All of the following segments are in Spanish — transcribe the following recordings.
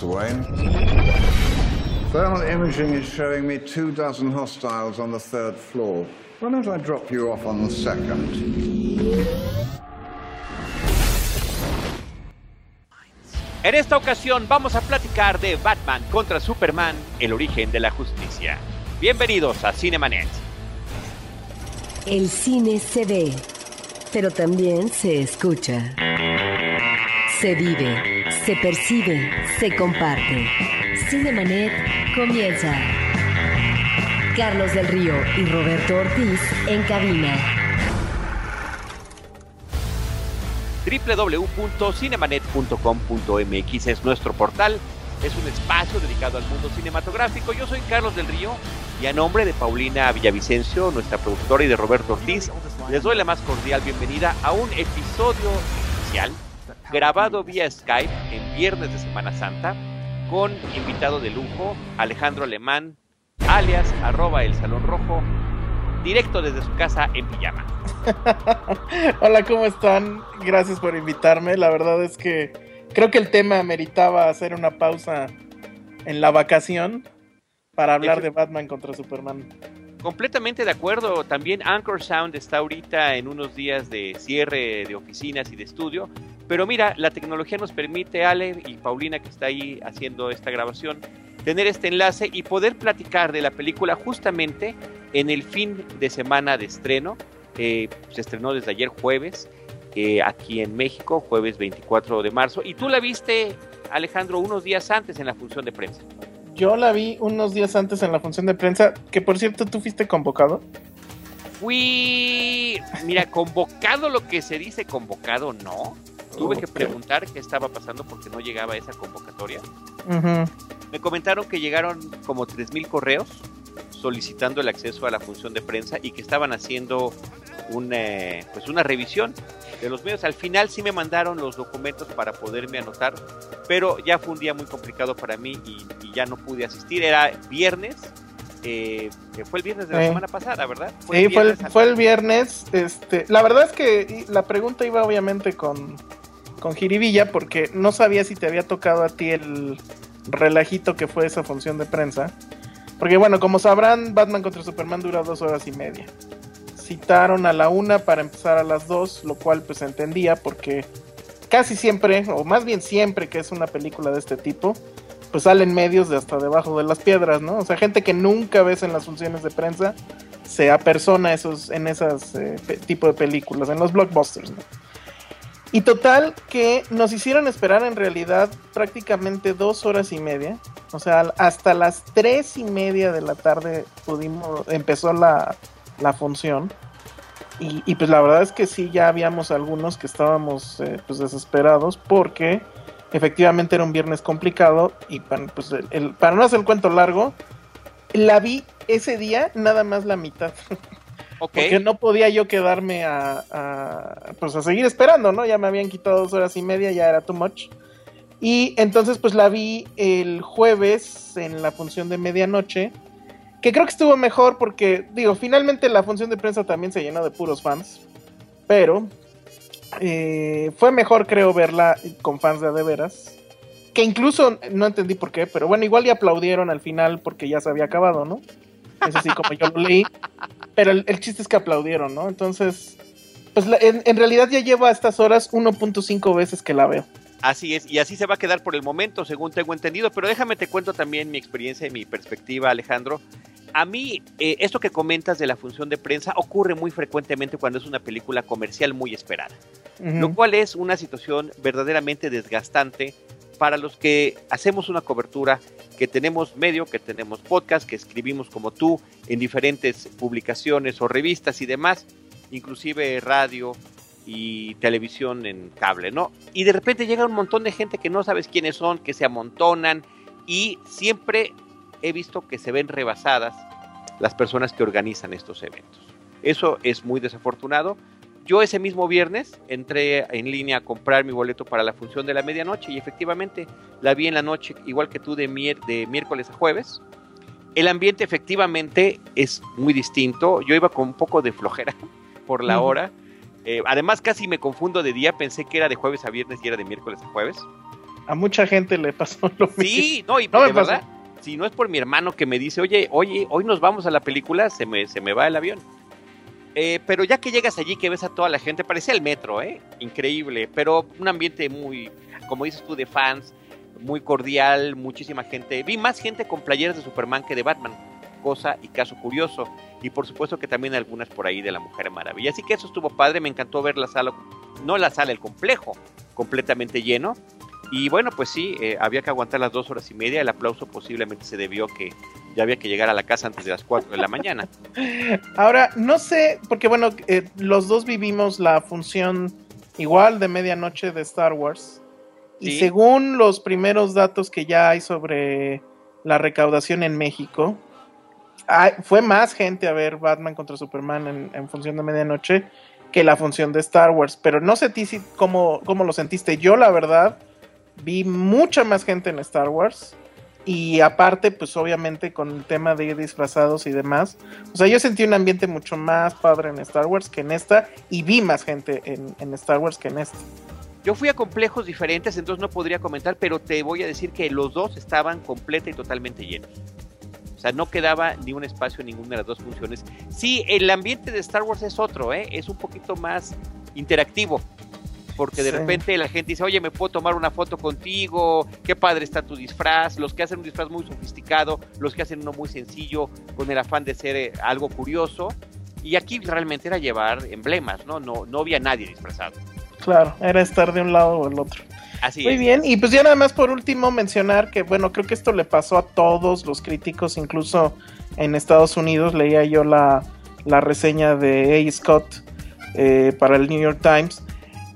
Mr. Wayne. Thermal imaging is showing me two dozen hostiles on the third floor. Why don't I drop you off on the second? En esta ocasión vamos a platicar de Batman contra Superman, el origen de la justicia. Bienvenidos a Cinemanet. El cine se ve, pero también se escucha. Se vive, se percibe, se comparte. Cinemanet comienza. Carlos del Río y Roberto Ortiz en cabina. www.cinemanet.com.mx es nuestro portal. Es un espacio dedicado al mundo cinematográfico. Yo soy Carlos del Río y a nombre de Paulina Villavicencio, nuestra productora, y de Roberto Ortiz, les doy la más cordial bienvenida a un episodio especial grabado vía Skype en viernes de Semana Santa con invitado de lujo Alejandro Alemán, alias arroba el Salón Rojo, directo desde su casa en pijama. Hola, ¿cómo están? Gracias por invitarme. La verdad es que creo que el tema meritaba hacer una pausa en la vacación para hablar de Batman contra Superman. Completamente de acuerdo. También Anchor Sound está ahorita en unos días de cierre de oficinas y de estudio. Pero mira, la tecnología nos permite, Ale y Paulina, que está ahí haciendo esta grabación, tener este enlace y poder platicar de la película justamente en el fin de semana de estreno. Eh, se estrenó desde ayer jueves eh, aquí en México, jueves 24 de marzo. Y tú la viste, Alejandro, unos días antes en la función de prensa. Yo la vi unos días antes en la función de prensa, que por cierto tú fuiste convocado. Fui, mira, convocado lo que se dice convocado, no. Tuve que preguntar qué estaba pasando porque no llegaba esa convocatoria. Me comentaron que llegaron como 3.000 correos solicitando el acceso a la función de prensa y que estaban haciendo una, pues una revisión de los medios. Al final sí me mandaron los documentos para poderme anotar, pero ya fue un día muy complicado para mí y, y ya no pude asistir. Era viernes, eh, fue el viernes de la eh, semana pasada, ¿verdad? Fue sí, el fue, el, fue el, viernes. Este, la verdad es que la pregunta iba obviamente con, con Jiribilla porque no sabía si te había tocado a ti el relajito que fue esa función de prensa. Porque bueno, como sabrán, Batman contra Superman dura dos horas y media. Citaron a la una para empezar a las dos, lo cual pues entendía porque casi siempre, o más bien siempre que es una película de este tipo, pues salen medios de hasta debajo de las piedras, ¿no? O sea, gente que nunca ves en las funciones de prensa se apersona esos, en esas eh, tipo de películas, en los blockbusters, ¿no? Y total que nos hicieron esperar en realidad prácticamente dos horas y media. O sea, hasta las tres y media de la tarde pudimos, empezó la, la función. Y, pues la verdad es que sí, ya habíamos algunos que estábamos eh, pues desesperados porque efectivamente era un viernes complicado y pues, para no hacer el cuento largo, la vi ese día nada más la mitad. Okay. Porque no podía yo quedarme a, a, pues a seguir esperando, ¿no? Ya me habían quitado dos horas y media, ya era too much. Y entonces pues la vi el jueves en la función de medianoche, que creo que estuvo mejor porque, digo, finalmente la función de prensa también se llenó de puros fans, pero eh, fue mejor creo verla con fans de de veras. Que incluso no entendí por qué, pero bueno, igual ya aplaudieron al final porque ya se había acabado, ¿no? Es así como yo lo leí. Pero el, el, chiste es que aplaudieron, ¿no? Entonces, pues la, en, en, realidad ya llevo a estas horas 1.5 veces que la veo. Así es, y así se va a quedar por el momento, según tengo entendido. Pero déjame te cuento también mi experiencia y mi perspectiva, Alejandro. A mí, eh, esto que comentas de la función de prensa ocurre muy frecuentemente cuando es una película comercial muy esperada, uh -huh. lo cual es una situación verdaderamente desgastante para los que hacemos una cobertura, que tenemos medio, que tenemos podcast, que escribimos como tú en diferentes publicaciones o revistas y demás, inclusive radio y televisión en cable, ¿no? Y de repente llega un montón de gente que no sabes quiénes son, que se amontonan y siempre he visto que se ven rebasadas las personas que organizan estos eventos. Eso es muy desafortunado. Yo ese mismo viernes entré en línea a comprar mi boleto para la función de la medianoche y efectivamente la vi en la noche, igual que tú, de, mier de miércoles a jueves. El ambiente efectivamente es muy distinto. Yo iba con un poco de flojera por la hora. Eh, además casi me confundo de día, pensé que era de jueves a viernes y era de miércoles a jueves. A mucha gente le pasó lo mismo. Sí, no, y No me de verdad, si no es por mi hermano que me dice, oye, oye, hoy nos vamos a la película, se me, se me va el avión. Eh, pero ya que llegas allí, que ves a toda la gente, parecía el metro, ¿eh? Increíble, pero un ambiente muy, como dices tú, de fans, muy cordial, muchísima gente. Vi más gente con playeras de Superman que de Batman, cosa y caso curioso. Y por supuesto que también algunas por ahí de la Mujer Maravilla. Así que eso estuvo padre, me encantó ver la sala, no la sala, el complejo, completamente lleno. Y bueno, pues sí, eh, había que aguantar las dos horas y media. El aplauso posiblemente se debió que ya había que llegar a la casa antes de las 4 de la mañana. Ahora, no sé, porque bueno, eh, los dos vivimos la función igual de medianoche de Star Wars. Y según los primeros datos que ya hay sobre la recaudación en México, hay- fue más gente a ver Batman contra Superman en, en función de medianoche que la función de Star Wars. Pero no sé ti si, cómo, cómo lo sentiste. Yo, la verdad, vi mucha más gente en Star Wars. Y aparte, pues obviamente con el tema de disfrazados y demás. O sea, yo sentí un ambiente mucho más padre en Star Wars que en esta. Y vi más gente en, en Star Wars que en esta. Yo fui a complejos diferentes, entonces no podría comentar, pero te voy a decir que los dos estaban completa y totalmente llenos. O sea, no quedaba ni un espacio en ninguna de las dos funciones. Sí, el ambiente de Star Wars es otro, ¿eh? es un poquito más interactivo. Porque de Sí. repente la gente dice, oye, ¿me puedo tomar una foto contigo? Qué padre está tu disfraz. Los que hacen un disfraz muy sofisticado, los que hacen uno muy sencillo, con el afán de ser eh, algo curioso. Y aquí realmente era llevar emblemas, ¿no? No, no había nadie disfrazado. Claro, era estar de un lado o el otro. Así Muy es. bien, y pues ya nada más por último mencionar que, bueno, creo que esto le pasó a todos los críticos, incluso en Estados Unidos, leía yo la, la reseña de A. Scott eh, para el New York Times.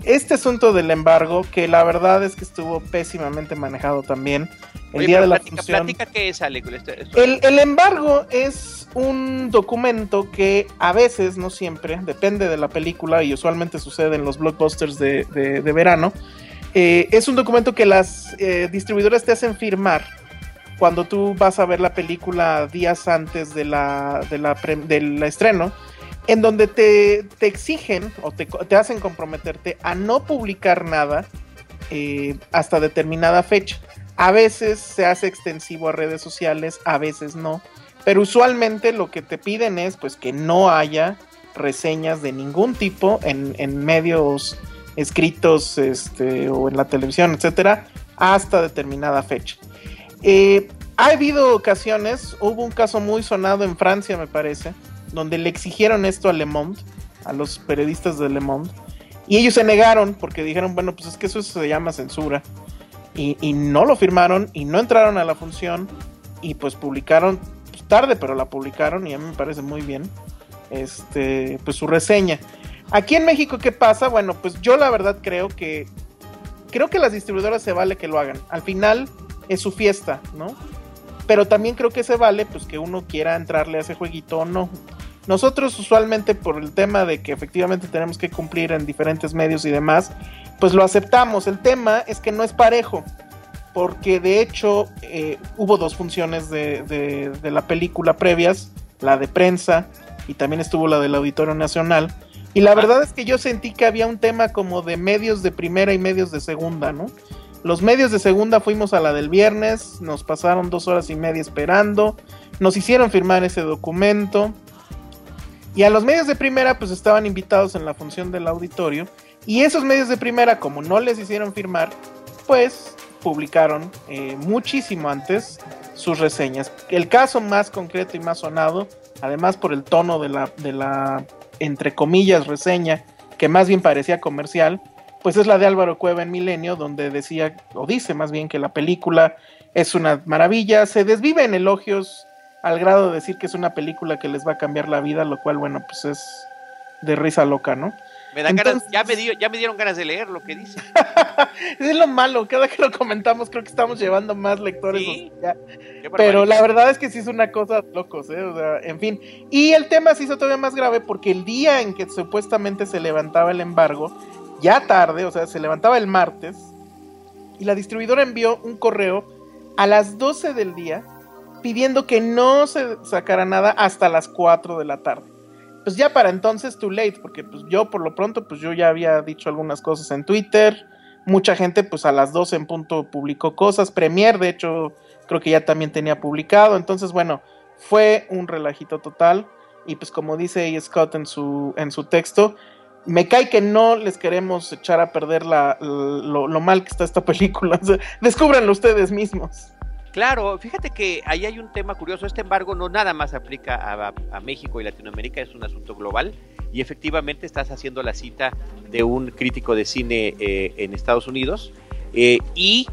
Este asunto del embargo, que la verdad es que estuvo pésimamente manejado también. El Oye, día de la platica, función. qué es, Ale. Esto- esto- El, el embargo es un documento que a veces, no siempre, depende de la película y usualmente sucede en los blockbusters de, de- de verano. eh, es un documento que las eh, distribuidoras te hacen firmar cuando tú vas a ver la película días antes de la, de la del estreno, en donde te, te exigen o te, te hacen comprometerte a no publicar nada eh, hasta determinada fecha. A veces se hace extensivo a redes sociales, a veces no. Pero usualmente lo que te piden es pues que no haya reseñas de ningún tipo en, en medios escritos este, o en la televisión, etcétera, hasta determinada fecha. Eh, ha habido ocasiones, hubo un caso muy sonado en Francia, me parece, donde le exigieron esto a Le Monde, a los periodistas de Le Monde, y ellos se negaron porque dijeron, bueno, pues es que eso se llama censura. Y, no lo firmaron y no entraron a la función y pues publicaron pues, tarde, pero la publicaron y a mí me parece muy bien este pues su reseña. Aquí en México qué pasa? Bueno, pues yo la verdad creo que creo que las distribuidoras se vale que lo hagan. Al final es su fiesta, ¿no? Pero también creo que se vale pues que uno quiera entrarle a ese jueguito o no. Nosotros usualmente por el tema de que efectivamente tenemos que cumplir en diferentes medios y demás, pues lo aceptamos. El tema es que no es parejo, porque de hecho eh, hubo dos funciones de, de- de la película previas, la de prensa y también estuvo la del Auditorio Nacional. Y la verdad es que yo sentí que había un tema como de medios de primera y medios de segunda, ¿no? Los medios de segunda fuimos a la del viernes, nos pasaron dos horas y media esperando, nos hicieron firmar ese documento. Y a los medios de primera pues estaban invitados en la función del auditorio. Y esos medios de primera, como no les hicieron firmar, pues publicaron eh, muchísimo antes sus reseñas. El caso más concreto y más sonado, además por el tono de la, de la entre comillas, reseña, que más bien parecía comercial, pues es la de Álvaro Cueva en Milenio, donde decía, o dice más bien que la película es una maravilla, se desvive en elogios al grado de decir que es una película que les va a cambiar la vida, lo cual, bueno, pues es de risa loca, ¿no? me ganas, ya me, dio, ya me dieron ganas de leer lo que dice. Es lo malo, cada que lo comentamos creo que estamos llevando más lectores. Sí. o sea, Qué Pero la verdad es que sí es una cosa de locos, ¿eh? O sea, en fin. Y el tema se hizo todavía más grave porque el día en que supuestamente se levantaba el embargo, ya tarde, o sea, se levantaba el martes, y la distribuidora envió un correo a las 12 del día pidiendo que no se sacara nada hasta las 4 de la tarde. Pues ya para entonces too late, porque pues yo por lo pronto pues yo ya había dicho algunas cosas en Twitter, mucha gente pues a las 12 en punto publicó cosas, Premier de hecho creo que ya también tenía publicado, entonces bueno, fue un relajito total y pues como dice. Scott en su, en su texto, me cae que no les queremos echar a perder la, lo, lo, mal que está esta película, o sea, descúbranlo ustedes mismos. Claro, fíjate que ahí hay un tema curioso. Este embargo no nada más aplica a, a, México y Latinoamérica, es un asunto global. Y efectivamente estás haciendo la cita de un crítico de cine eh, en Estados Unidos. Eh, y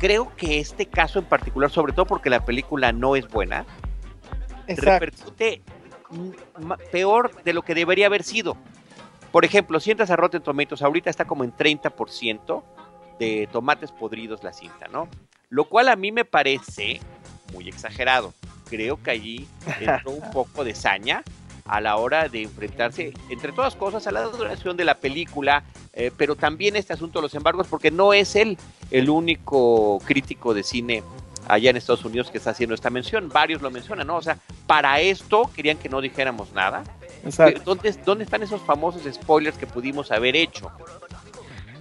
creo que este caso en particular, sobre todo porque la película no es buena, Exacto. repercute peor de lo que debería haber sido. Por ejemplo, si entras a Rotten Tomatoes, ahorita está como en 30% de tomates podridos la cinta, ¿no? Lo cual a mí me parece muy exagerado. Creo que allí entró un poco de saña a la hora de enfrentarse, entre todas cosas, a la duración de la película, eh, pero también este asunto de los embargos, porque no es él el único crítico de cine allá en Estados Unidos que está haciendo esta mención. Varios lo mencionan, ¿no? O sea, para esto querían que no dijéramos nada. Exacto. ¿Dónde, ¿Dónde están esos famosos spoilers que pudimos haber hecho?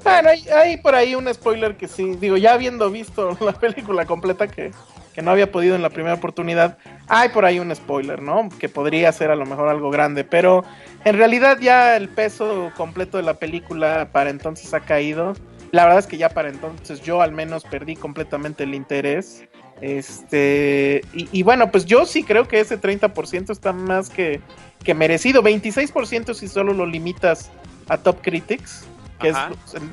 Bueno, hay, hay, por ahí un spoiler que sí, digo, ya habiendo visto la película completa que, que, no había podido en la primera oportunidad, hay por ahí un spoiler, ¿no? Que podría ser a lo mejor algo grande, pero en realidad ya el peso completo de la película para entonces ha caído. La verdad es que ya para entonces yo al menos perdí completamente el interés. Este, y, y bueno, pues yo sí creo que ese 30% está más que, que merecido. 26% si solo lo limitas a Top Critics que es,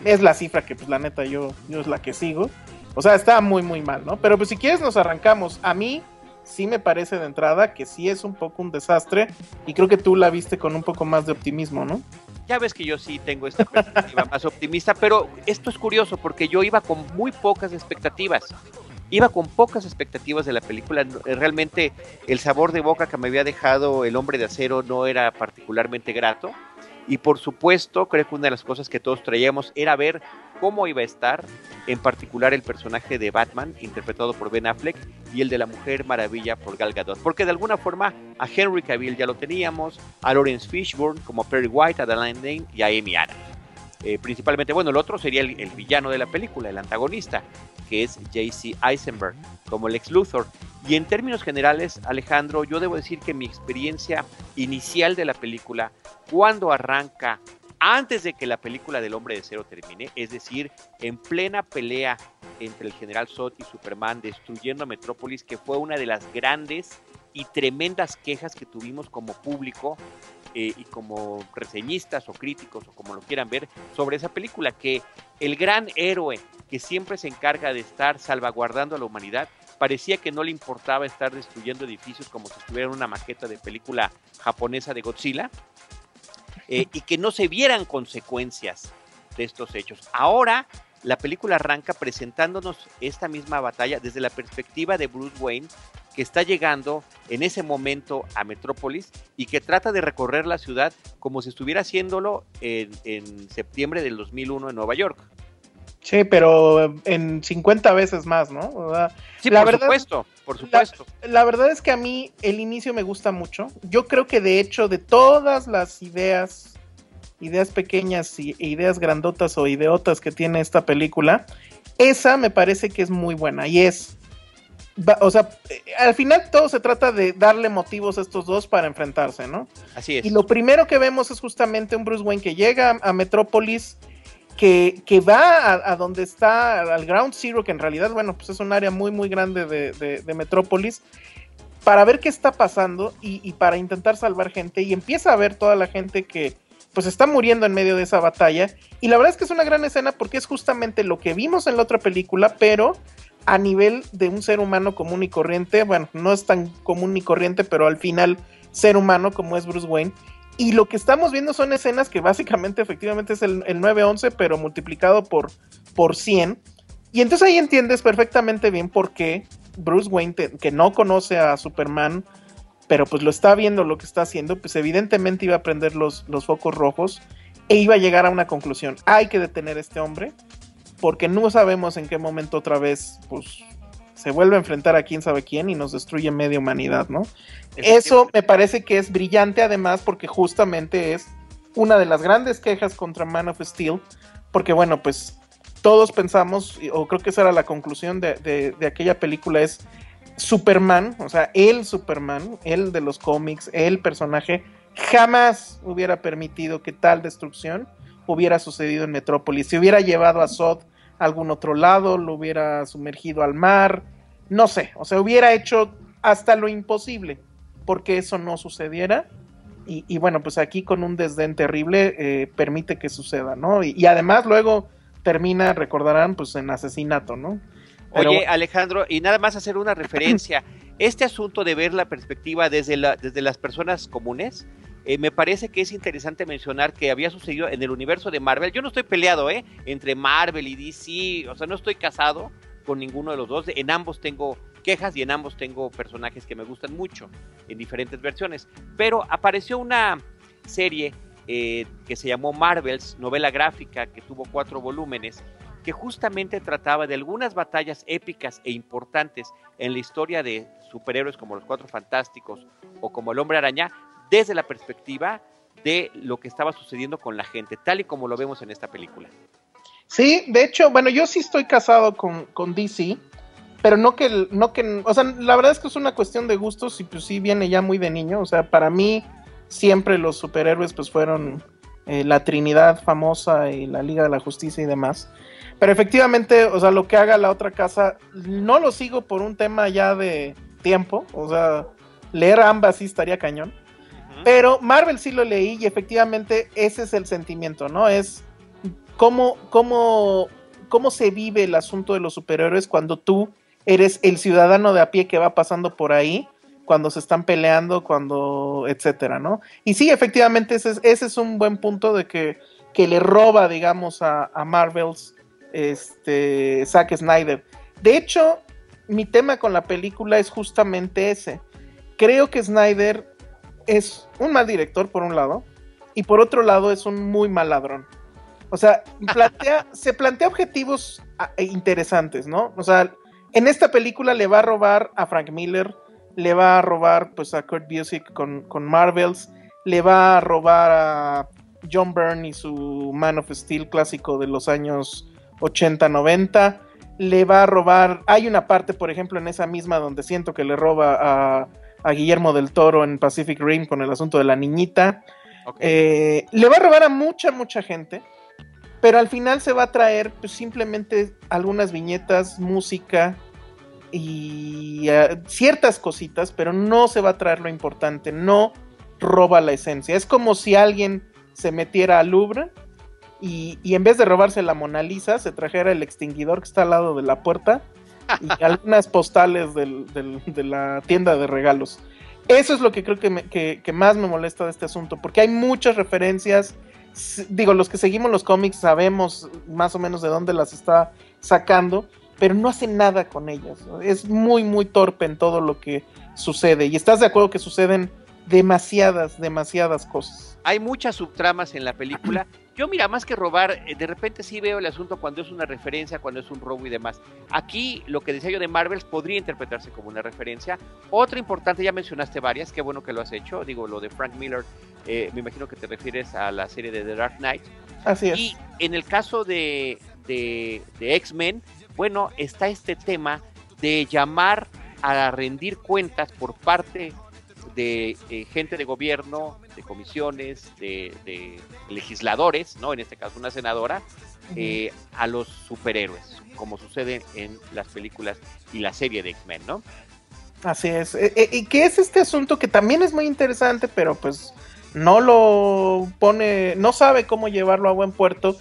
es, la cifra que pues la neta yo, yo es la que sigo. O sea, está muy muy mal, ¿no? Pero pues si quieres nos arrancamos. A mí sí me parece de entrada que sí es un poco un desastre y creo que tú la viste con un poco más de optimismo, ¿no? Ya ves que yo sí tengo esta perspectiva más optimista, pero esto es curioso porque yo iba con muy pocas expectativas. Iba con pocas expectativas de la película. Realmente el sabor de boca que me había dejado El hombre de acero no era particularmente grato. Y por supuesto, creo que una de las cosas que todos traíamos era ver cómo iba a estar, en particular el personaje de Batman, interpretado por Ben Affleck, y el de la Mujer Maravilla por Gal Gadot. Porque de alguna forma a Henry Cavill ya lo teníamos, a Lawrence Fishburne como Perry White, a Diane Lane y a Amy Adams. Eh, principalmente, bueno, el otro sería el, el, villano de la película, el antagonista, que es J.C. Eisenberg, como Lex Luthor. Y en términos generales, Alejandro, yo debo decir que mi experiencia inicial de la película, cuando arranca, antes de que la película del hombre de cero termine, es decir, en plena pelea entre el general Zod y Superman destruyendo a Metrópolis, que fue una de las grandes y tremendas quejas que tuvimos como público eh, y como reseñistas o críticos o como lo quieran ver sobre esa película, que el gran héroe que siempre se encarga de estar salvaguardando a la humanidad, parecía que no le importaba estar destruyendo edificios como si estuviera en una maqueta de película japonesa de Godzilla, eh, y que no se vieran consecuencias de estos hechos. Ahora la película arranca presentándonos esta misma batalla desde la perspectiva de Bruce Wayne, que está llegando en ese momento a Metrópolis y que trata de recorrer la ciudad como si estuviera haciéndolo en, en septiembre del 2001 en Nueva York. Sí, pero en 50 veces más, ¿no? O sea, sí, la por verdad, supuesto, por supuesto. La, la, verdad es que a mí el inicio me gusta mucho. Yo creo que de hecho de todas las ideas, ideas pequeñas y ideas grandotas o ideotas que tiene esta película, esa me parece que es muy buena y es... O sea, al final todo se trata de darle motivos a estos dos para enfrentarse, ¿no? Así es. Y lo primero que vemos es justamente un Bruce Wayne que llega a Metrópolis, que, que, va a, a, donde está, al Ground Zero, que en realidad, bueno, pues es un área muy, muy grande de, de, de Metrópolis, para ver qué está pasando y, y, para intentar salvar gente. Y empieza a ver toda la gente que pues está muriendo en medio de esa batalla. Y la verdad es que es una gran escena porque es justamente lo que vimos en la otra película, pero a nivel de un ser humano común y corriente. Bueno, no es tan común ni corriente, pero al final ser humano como es Bruce Wayne. Y lo que estamos viendo son escenas que básicamente efectivamente es el, el 911, pero multiplicado por, por 100. Y entonces ahí entiendes perfectamente bien por qué Bruce Wayne, que no conoce a Superman, pero pues lo está viendo lo que está haciendo, pues evidentemente iba a prender los, los focos rojos e iba a llegar a una conclusión. Hay que detener a este hombre, porque no sabemos en qué momento otra vez, pues se vuelve a enfrentar a quién sabe quién y nos destruye media humanidad, ¿no? Eso me parece que es brillante además porque justamente es una de las grandes quejas contra Man of Steel, porque bueno, pues todos pensamos, o creo que esa era la conclusión de, de, de aquella película, es Superman, o sea, el Superman, el de los cómics, el personaje, jamás hubiera permitido que tal destrucción hubiera sucedido en Metrópolis. Si hubiera llevado a Sod a algún otro lado, lo hubiera sumergido al mar, no sé, o sea, hubiera hecho hasta lo imposible porque eso no sucediera. Y, bueno, pues aquí con un desdén terrible eh, permite que suceda, ¿no? Y, además luego termina, recordarán, pues en asesinato, ¿no? Oye, Alejandro, y nada más hacer una referencia. Este asunto de ver la perspectiva desde, la, desde las personas comunes, eh, me parece que es interesante mencionar que había sucedido en el universo de Marvel. Yo no estoy peleado, ¿eh? Entre Marvel y DC, o sea, no estoy casado con ninguno de los dos. En ambos tengo quejas y en ambos tengo personajes que me gustan mucho en diferentes versiones. Pero apareció una serie eh, que se llamó Marvels, novela gráfica, que tuvo cuatro volúmenes, que justamente trataba de algunas batallas épicas e importantes en la historia de superhéroes como los Cuatro Fantásticos o como el Hombre Araña, desde la perspectiva de lo que estaba sucediendo con la gente, tal y como lo vemos en esta película. Sí, de hecho, bueno, yo sí estoy casado con, con DC, pero no que, no que, o sea, la verdad es que es una cuestión de gustos y pues sí viene ya muy de niño, o sea, para mí siempre los superhéroes pues fueron eh, la Trinidad famosa y la Liga de la Justicia y demás. Pero efectivamente, o sea, lo que haga la otra casa, no lo sigo por un tema ya de tiempo, o sea, leer ambas sí estaría cañón. Pero Marvel sí lo leí y efectivamente ese es el sentimiento, ¿no? Es cómo, cómo, cómo se vive el asunto de los superhéroes cuando tú eres el ciudadano de a pie que va pasando por ahí, cuando se están peleando, cuando, etcétera, ¿no? Y sí, efectivamente, ese es, un buen punto de que, que le roba, digamos, a, a Marvels este, Zack Snyder. De hecho, mi tema con la película es justamente ese. Creo que Snyder es un mal director, por un lado, y por otro lado es un muy mal ladrón. O sea, plantea, se plantea objetivos interesantes, ¿no? O sea, en esta película le va a robar a Frank Miller, le va a robar pues a Kurt Busiek con, con Marvels, le va a robar a John Byrne y su Man of Steel clásico de los años 80, 90, le va a robar, hay una parte por ejemplo en esa misma donde siento que le roba a, a Guillermo del Toro en Pacific Rim con el asunto de la niñita, okay. eh, le va a robar a mucha, mucha gente. Pero al final se va a traer pues, simplemente algunas viñetas, música, y uh, ciertas cositas, pero no se va a traer lo importante, no roba la esencia. Es como si alguien se metiera al Louvre y, y, en vez de robarse la Mona Lisa, se trajera el extinguidor que está al lado de la puerta y algunas postales de la tienda de regalos. Eso es lo que creo que más me molesta de este asunto, porque hay muchas referencias. Digo, los que seguimos los cómics sabemos más o menos de dónde las está sacando, pero no hace nada con ellas. Es muy, muy torpe en todo lo que sucede. Y estás de acuerdo que suceden demasiadas, demasiadas cosas. Hay muchas subtramas en la película. Yo, mira, más que robar, de repente sí veo el asunto cuando es una referencia, cuando es un robo y demás. Aquí, lo que decía yo de Marvels podría interpretarse como una referencia. Otra importante, ya mencionaste varias, qué bueno que lo has hecho. Digo, lo de Frank Miller, eh, me imagino que te refieres a la serie de The Dark Knight. Así es. Y en el caso de, de, de X-Men, bueno, está este tema de llamar a rendir cuentas por parte de eh, gente de gobierno, de comisiones, de, de, legisladores, ¿no? En este caso una senadora, uh -huh. eh, a los superhéroes, como sucede en las películas y la serie de X-Men, ¿no? Así es. Eh, y que es este asunto que también es muy interesante, pero pues no lo pone, no sabe cómo llevarlo a buen puerto,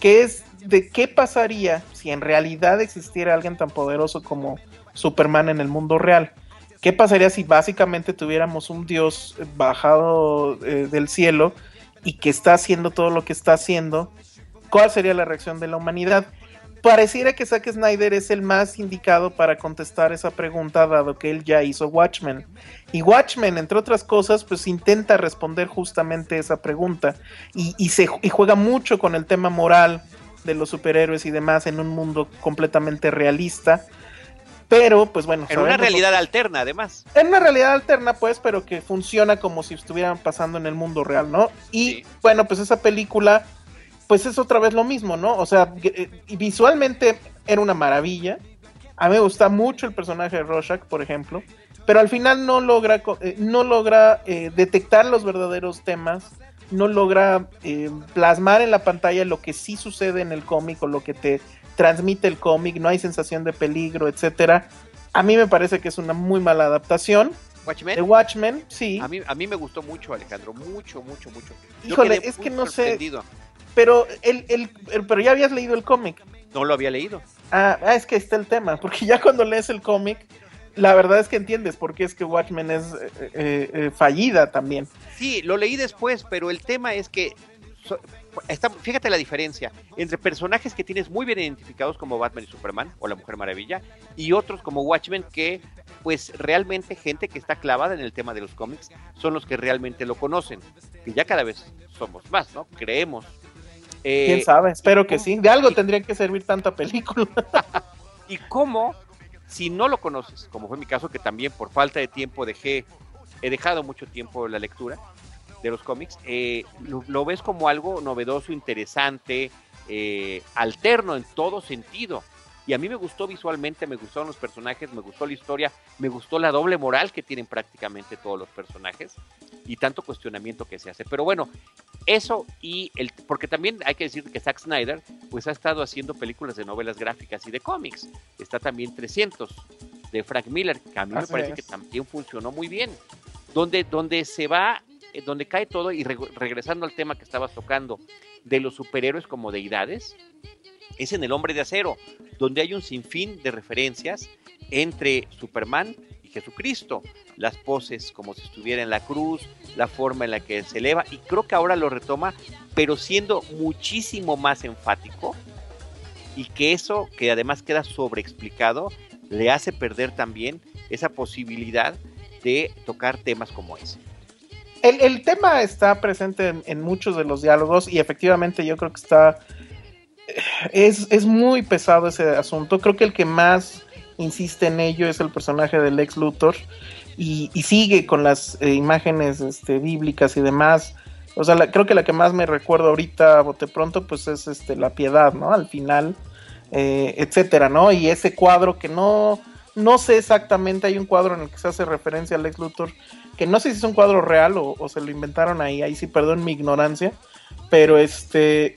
que es de qué pasaría si en realidad existiera alguien tan poderoso como Superman en el mundo real. ¿Qué pasaría si básicamente tuviéramos un dios bajado eh, del cielo y que está haciendo todo lo que está haciendo? ¿Cuál sería la reacción de la humanidad? Pareciera que Zack Snyder es el más indicado para contestar esa pregunta, dado que él ya hizo Watchmen. Y Watchmen, entre otras cosas, pues intenta responder justamente esa pregunta y, se, y juega mucho con el tema moral de los superhéroes y demás en un mundo completamente realista. Pero, pues bueno. En una realidad alterna, además. En una realidad alterna, pues, pero que funciona como si estuvieran pasando en el mundo real, ¿no? Y sí. bueno, pues esa película pues es otra vez lo mismo, ¿no? O sea, eh, visualmente era una maravilla. A mí me gusta mucho el personaje de Rorschach, por ejemplo, pero al final no logra, eh, no logra eh, detectar los verdaderos temas, no logra plasmar en la pantalla lo que sí sucede en el cómic o lo que te transmite el cómic, no hay sensación de peligro, etcétera. A mí me parece que es una muy mala adaptación. Watchmen. De Watchmen, sí. A mí, a mí me gustó mucho, Alejandro, mucho, mucho, mucho. Híjole, es que no sé. Pero, el, el, pero ya habías leído el cómic. No lo había leído. Ah, ah es que está el tema, porque ya cuando lees el cómic, la verdad es que entiendes por qué es que Watchmen es eh, eh, eh, fallida también. Sí, lo leí después, pero el tema es que fíjate la diferencia entre personajes que tienes muy bien identificados como Batman y Superman o la Mujer Maravilla y otros como Watchmen que pues realmente gente que está clavada en el tema de los cómics son los que realmente lo conocen, que ya cada vez somos más, ¿no? Creemos. Eh, ¿Quién sabe? Espero que sí. De algo tendría que servir tanta película. y cómo, si no lo conoces, como fue mi caso, que también por falta de tiempo dejé, he dejado mucho tiempo la lectura, de los cómics, eh, lo, ves como algo novedoso, interesante, eh, alterno en todo sentido. Y a mí me gustó visualmente, me gustaron los personajes, me gustó la historia, me gustó la doble moral que tienen prácticamente todos los personajes y tanto cuestionamiento que se hace. Pero bueno, eso y el, porque también hay que decir que Zack Snyder pues ha estado haciendo películas de novelas gráficas y de cómics. Está también 300 de Frank Miller, que a mí me parece que también funcionó muy bien. Donde, donde se va donde cae todo, y regresando al tema que estabas tocando, de los superhéroes como deidades, es en El Hombre de Acero, donde hay un sinfín de referencias entre Superman y Jesucristo, las poses como si estuviera en la cruz, la forma en la que se eleva, y creo que ahora lo retoma, pero siendo muchísimo más enfático, y que eso, que además queda sobreexplicado, le hace perder también esa posibilidad de tocar temas como ese el, tema está presente en, muchos de los diálogos y efectivamente yo creo que está... Es, es, muy pesado ese asunto. Creo que el que más insiste en ello es el personaje del ex Luthor y, sigue con las eh, imágenes este, bíblicas y demás. O sea, creo que la que más me recuerdo ahorita, bote pronto, pues es este, la piedad, ¿no? Al final, eh, etcétera, ¿no? Y ese cuadro que no, no sé exactamente, hay un cuadro en el que se hace referencia al ex Luthor que no sé si es un cuadro real o, se lo inventaron ahí, ahí sí perdón mi ignorancia, pero este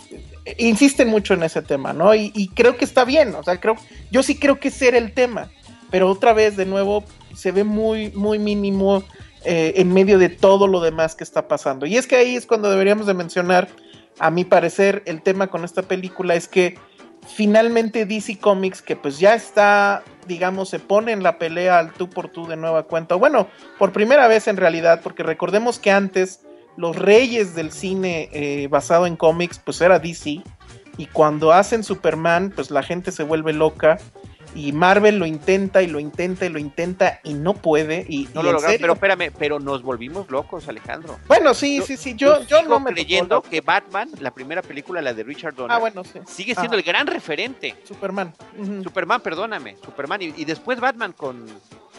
insisten mucho en ese tema, ¿no? Y, creo que está bien, o sea, creo, yo sí creo que ese era el tema, pero otra vez, de nuevo, se ve muy, muy mínimo eh, en medio de todo lo demás que está pasando. Y es que ahí es cuando deberíamos de mencionar, a mi parecer, el tema con esta película es que finalmente DC Comics, que pues ya está, digamos, se pone en la pelea al tú por tú de nueva cuenta. Bueno, por primera vez en realidad, porque recordemos que antes los reyes del cine eh, basado en cómics, pues era DC. Y cuando hacen Superman, pues la gente se vuelve loca y Marvel lo intenta y lo intenta y lo intenta y no puede. Y, no lo lograron, pero espérame, pero nos volvimos locos, Alejandro. Bueno, sí, sí, sí, yo, yo, no me creyendo que Batman, la primera película, la de Richard Donner, ah, bueno, sí. sigue siendo el gran referente. Superman. Superman, perdóname, Superman y, después Batman con...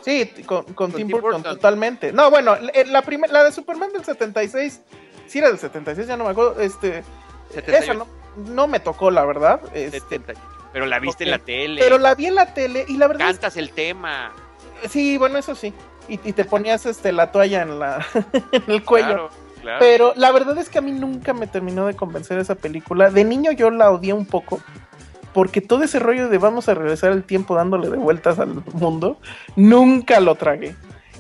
Sí, con, con, Tim, Burton, totalmente. No, bueno, la, la de Superman del 76, sí era del 76, ya no me acuerdo, este... Esa no, no me tocó, la verdad. Este, pero la viste en la tele. Pero la vi en la tele y la verdad. Cantas el tema. Sí, bueno, eso sí. Y, te ponías este la toalla en la en el cuello. Pero la verdad es que a mí nunca me terminó de convencer esa película. De niño yo la odié un poco. Porque todo ese rollo de vamos a regresar el tiempo dándole de vueltas al mundo, nunca lo tragué.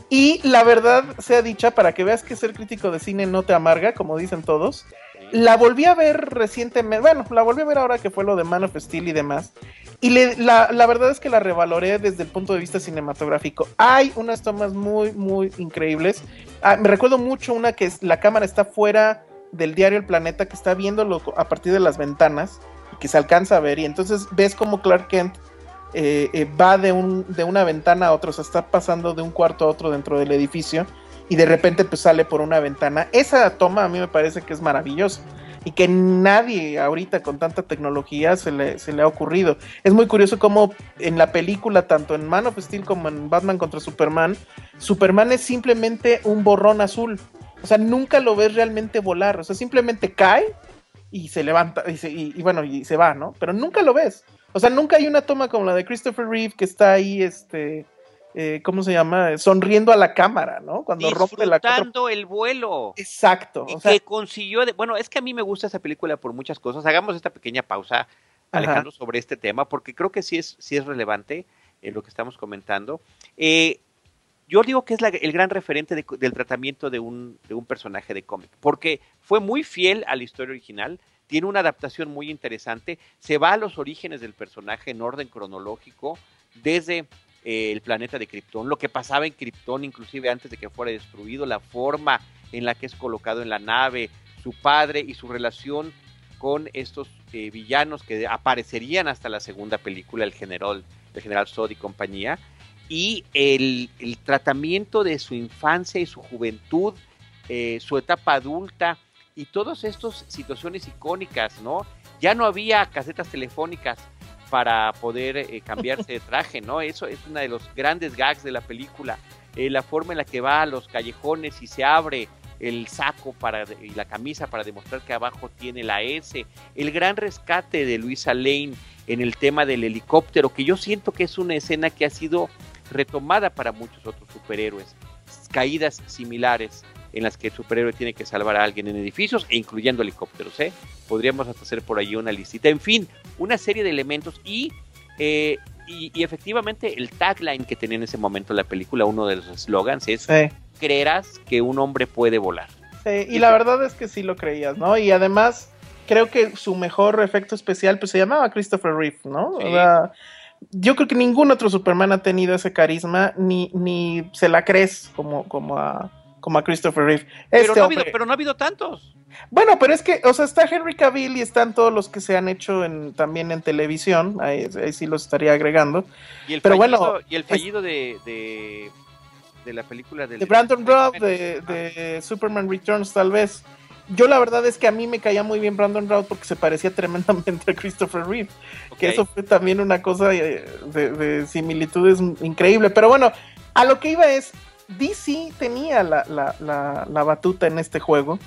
Y la verdad sea dicha, para que veas que ser crítico de cine no te amarga, como dicen todos, la volví a ver recientemente, bueno, la volví a ver ahora que fue lo de Man of Steel y demás. Y la, verdad es que la revaloré desde el punto de vista cinematográfico. Hay unas tomas muy, muy increíbles. Ah, me recuerdo mucho una que es, la cámara está fuera del diario El Planeta, que está viéndolo a partir de las ventanas y que se alcanza a ver. Y entonces ves como Clark Kent eh, eh, va de, un, de una ventana a otra, o sea, está pasando de un cuarto a otro dentro del edificio y de repente pues sale por una ventana. Esa toma a mí me parece que es maravillosa y que nadie ahorita con tanta tecnología se le, se le ha ocurrido. Es muy curioso cómo en la película, tanto en Man of Steel como en Batman contra Superman, Superman es simplemente un borrón azul. O sea, nunca lo ves realmente volar. O sea, simplemente cae y se levanta y, se- y- y bueno, y se va, ¿no? Pero nunca lo ves. O sea, nunca hay una toma como la de Christopher Reeve que está ahí, este, eh, ¿cómo se llama? Sonriendo a la cámara, ¿no? Cuando rompe la cuatro- el vuelo. Exacto. Y O sea, que consiguió, de- bueno, es que a mí me gusta esa película por muchas cosas. Hagamos esta pequeña pausa, Alejandro, sobre este tema, porque creo que sí es, sí es relevante eh, lo que estamos comentando. Eh, yo digo que es la- el gran referente de- del tratamiento de un, de un personaje de cómic, porque fue muy fiel a la historia original, tiene una adaptación muy interesante, se va a los orígenes del personaje en orden cronológico, desde eh, el planeta de Krypton, lo que pasaba en Krypton, inclusive antes de que fuera destruido, la forma en la que es colocado en la nave, su padre y su relación con estos eh, villanos que aparecerían hasta la segunda película, el general, el general Zod y compañía, y el, tratamiento de su infancia y su juventud, eh, su etapa adulta y todas estas situaciones icónicas, ¿no? Ya no había casetas telefónicas para poder eh, cambiarse de traje, ¿no? Eso es uno de los grandes gags de la película. Eh, la forma en la que va a los callejones y se abre el saco para, y la camisa para demostrar que abajo tiene la S. El gran rescate de Luisa Lane en el tema del helicóptero, que yo siento que es una escena que ha sido retomada para muchos otros superhéroes. Caídas similares en las que el superhéroe tiene que salvar a alguien en edificios e incluyendo helicópteros, ¿eh? Podríamos hasta hacer por ahí una listita. En fin, una serie de elementos y, eh, y, y efectivamente el tagline que tenía en ese momento la película, uno de los slogans es sí. creerás que un hombre puede volar. Sí, y la verdad es que sí lo creías, ¿no? Y además, creo que su mejor efecto especial, pues se llamaba Christopher Reeve, ¿no? Sí. O sea, yo creo que ningún otro Superman ha tenido ese carisma, ni, ni se la crees como, como, a, como a Christopher Reeve. Pero, Este no ha habido, pero no ha habido tantos. Bueno, pero es que, o sea, está Henry Cavill y están todos los que se han hecho en, también en televisión, ahí, ahí sí los estaría agregando. Y el Pero fallido, bueno, y el fallido de, de, de la película del- de Brandon Robb, Ah, de, de Superman Returns, tal vez. Yo la verdad es que a mí me caía muy bien Brandon Robb porque se parecía tremendamente a Christopher Reeve. Que eso fue también una cosa eh, de, de similitudes increíble. Pero bueno, a lo que iba es, DC tenía la, la- la- la batuta en este juego.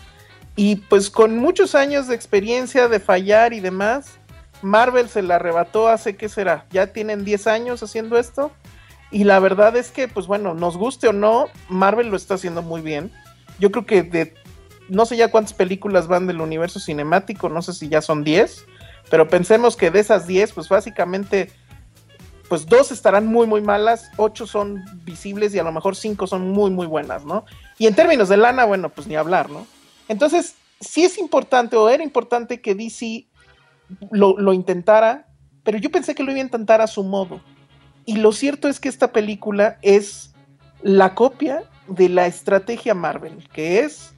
Y pues con muchos años de experiencia de fallar y demás, Marvel se la arrebató hace, ¿qué será? Ya tienen 10 años haciendo esto. Y la verdad es que, pues bueno, nos guste o no, Marvel lo está haciendo muy bien. Yo creo que de, no sé ya cuántas películas van del universo cinemático, no sé si ya son 10, pero pensemos que de esas 10, pues básicamente, pues dos estarán muy, muy malas, ocho son visibles y a lo mejor cinco son muy, muy buenas, ¿no? Y en términos de lana, bueno, pues ni hablar, ¿no? Entonces, sí es importante o era importante que DC lo, lo intentara, pero yo pensé que lo iba a intentar a su modo. Y lo cierto es que esta película es la copia de la estrategia Marvel, que es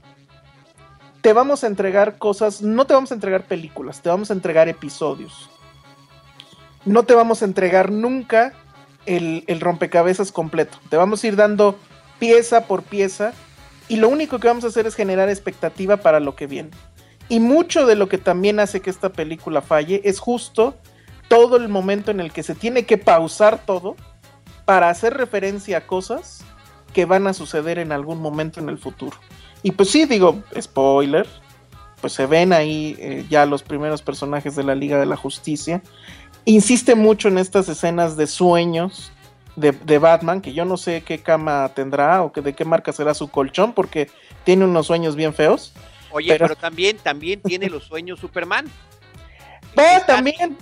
te vamos a entregar cosas, no te vamos a entregar películas, te vamos a entregar episodios. No te vamos a entregar nunca el, el rompecabezas completo. Te vamos a ir dando pieza por pieza y lo único que vamos a hacer es generar expectativa para lo que viene. Y mucho de lo que también hace que esta película falle es justo todo el momento en el que se tiene que pausar todo para hacer referencia a cosas que van a suceder en algún momento en el futuro. Y pues sí, digo, spoiler, pues se ven ahí eh, ya los primeros personajes de la Liga de la Justicia. Insiste mucho en estas escenas de sueños de, de Batman, que yo no sé qué cama tendrá o que de qué marca será su colchón, porque tiene unos sueños bien feos. Oye, pero- pero, también, también tiene los sueños Superman. ¡Ah, Está- también!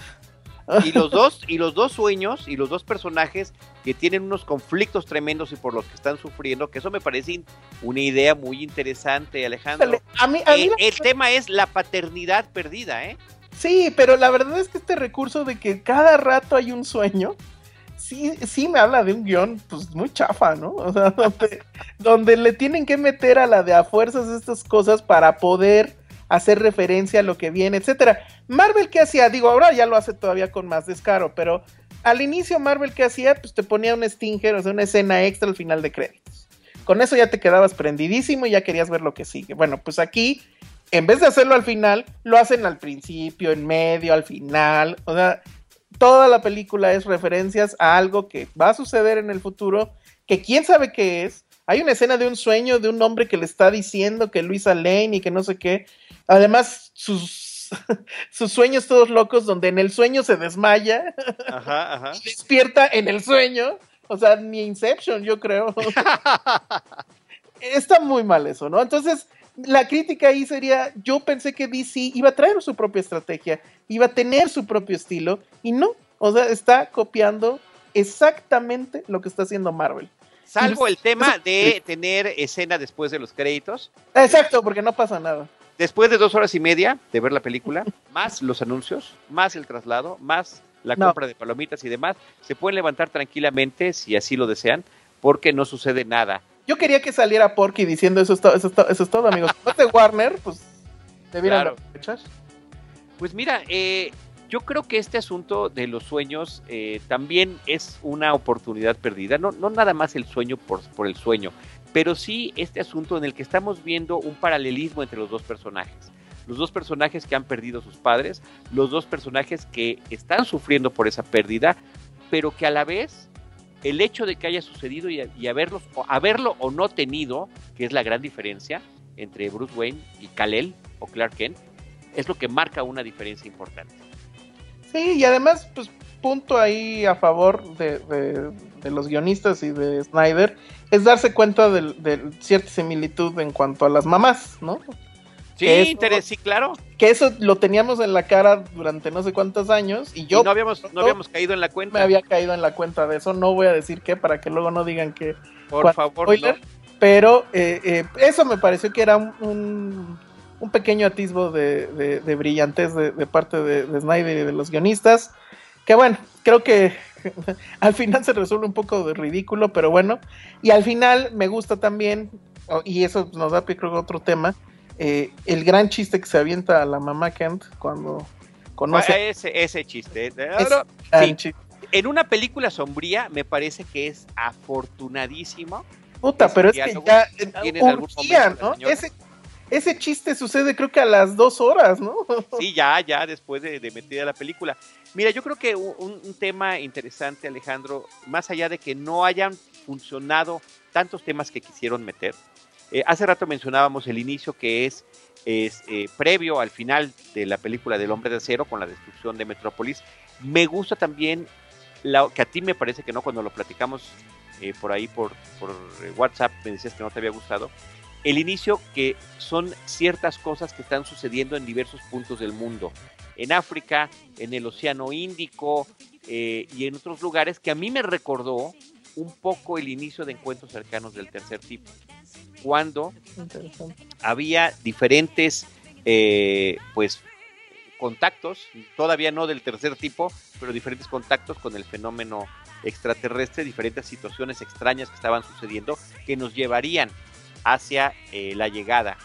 Y los dos, y los dos sueños, y los dos personajes que tienen unos conflictos tremendos y por los que están sufriendo, que eso me parece una idea muy interesante, Alejandro. A mí, a mí Eh, la- el tema es la paternidad perdida, ¿eh? Sí, pero la verdad es que este recurso de que cada rato hay un sueño, sí, sí me habla de un guion, pues muy chafa, ¿no? O sea, donde, donde le tienen que meter a la de a fuerzas estas cosas para poder hacer referencia a lo que viene, etcétera. Marvel, ¿qué hacía? Digo, ahora ya lo hace todavía con más descaro, pero al inicio Marvel, ¿qué hacía? Pues te ponía un stinger, o sea, una escena extra al final de créditos. Con eso ya te quedabas prendidísimo y ya querías ver lo que sigue. Bueno, pues aquí en vez de hacerlo al final, lo hacen al principio, en medio, al final. O sea, toda la película es referencias a algo que va a suceder en el futuro, que quién sabe qué es. Hay una escena de un sueño de un hombre que le está diciendo que Luisa Lane y que no sé qué. Además, sus sus sueños todos locos, donde en el sueño se desmaya, Ajá, ajá. despierta en el sueño. O sea, ni Inception, yo creo. Está muy mal eso, ¿no? Entonces, la crítica ahí sería, yo pensé que DC iba a traer su propia estrategia, iba a tener su propio estilo, y no. O sea, está copiando exactamente lo que está haciendo Marvel. Salvo el tema de tener escena después de los créditos. Exacto, porque no pasa nada. Después de dos horas y media de ver la película, más los anuncios, más el traslado, más la No. compra de palomitas y demás, se pueden levantar tranquilamente si así lo desean, porque no sucede nada. Yo quería que saliera Porky diciendo eso es, to- eso es, to- eso es todo, amigos. Es de Warner, pues debieran Claro. aprovechar. Pues mira, eh, yo creo que este asunto de los sueños eh, también es una oportunidad perdida. No, no nada más el sueño por, por el sueño, pero sí este asunto en el que estamos viendo un paralelismo entre los dos personajes. Los dos personajes que han perdido a sus padres, los dos personajes que están sufriendo por esa pérdida, pero que a la vez el hecho de que haya sucedido y, haberlos, o haberlo o no tenido, que es la gran diferencia entre Bruce Wayne y Kal-El o Clark Kent, es lo que marca una diferencia importante. Sí, y además, pues punto ahí a favor de los guionistas y de Snyder es darse cuenta de, de cierta similitud en cuanto a las mamás, ¿no? Sí, Que eso- interés, sí, claro. Que eso lo teníamos en la cara durante no sé cuántos años y yo y no habíamos, no habíamos caído en la cuenta. me había caído en la cuenta de eso. No voy a decir qué para que luego no digan que Por favor, spoiler, no. pero eh, eh, eso me pareció que era un, un- un pequeño atisbo de, de- de brillantez de, de parte de, de Snyder y de los guionistas. Que bueno, creo que al final se resuelve un poco de ridículo, pero bueno. Y al final me gusta también, oh, y eso nos da creo otro tema, eh, el gran chiste que se avienta a la mamá Kent cuando conoce Ah, ese, ese chiste. Es- sí. en una película sombría, me parece que es afortunadísimo. Puta, pero es que ya eh. Ese, ese chiste sucede creo que a las dos horas, ¿no? Sí, ya, ya, después de, de metida la película. Mira, yo creo que un, un tema interesante, Alejandro, más allá de que no hayan funcionado tantos temas que quisieron meter, eh, hace rato mencionábamos el inicio que es, eh, previo al final de la película del Hombre de Acero con la destrucción de Metrópolis. Me gusta también, que a ti me parece que no, cuando lo platicamos eh, por ahí por, WhatsApp, me decías que no te había gustado, el inicio que son ciertas cosas que están sucediendo en diversos puntos del mundo, en África, en el Océano Índico y en otros lugares que a mí me recordó un poco el inicio de encuentros cercanos del tercer tipo, cuando había diferentes eh, pues contactos, todavía no del tercer tipo, pero diferentes contactos con el fenómeno extraterrestre, diferentes situaciones extrañas que estaban sucediendo que nos llevarían hacia eh, la llegada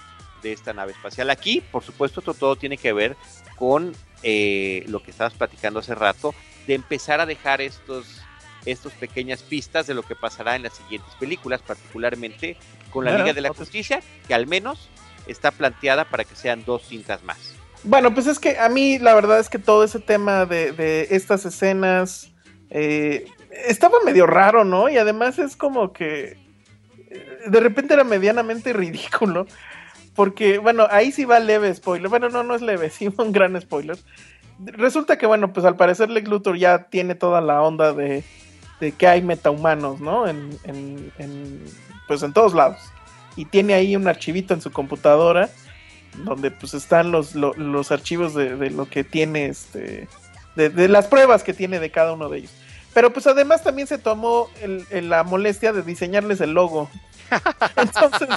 de esta nave espacial. Aquí, por supuesto, esto todo tiene que ver con eh, lo que estabas platicando hace rato, de empezar a dejar estos, estos pequeñas pistas de lo que pasará en las siguientes películas, particularmente con la Bueno, Liga de la Justicia, que al menos está planteada para que sean dos cintas más. Bueno, pues es que a mí la verdad es que todo ese tema de, de estas escenas eh, estaba medio raro, ¿no? Y además es como que eh, de repente era medianamente ridículo. Porque, bueno, ahí sí va leve spoiler. Bueno, no, no es leve, sí un gran spoiler. Resulta que, bueno, pues al parecer Lex Luthor ya tiene toda la onda de, de que hay metahumanos, ¿no? En, en, en, pues en todos lados. Y tiene ahí un archivito en su computadora donde pues están los, lo- los archivos de, de lo que tiene este de, de las pruebas que tiene de cada uno de ellos. Pero pues además también se tomó el- el- la molestia de diseñarles el logo. Entonces,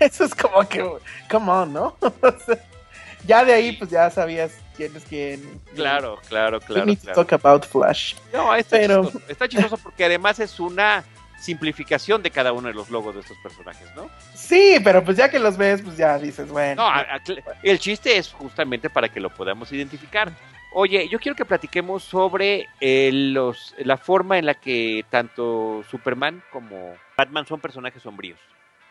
eso es como que, come on, ¿no? Ya de ahí pues ya sabías quién es quién. Claro, claro, We claro. to claro. talk about Flash. No, está, Pero- chistoso, está chistoso porque además es una simplificación de cada uno de los logos de estos personajes, ¿no? Sí, pero pues ya que los ves, pues ya dices, bueno. No, a- a- cl- el chiste es justamente para que lo podamos identificar. Oye, yo quiero que platiquemos sobre eh, los, la forma en la que tanto Superman como Batman son personajes sombríos.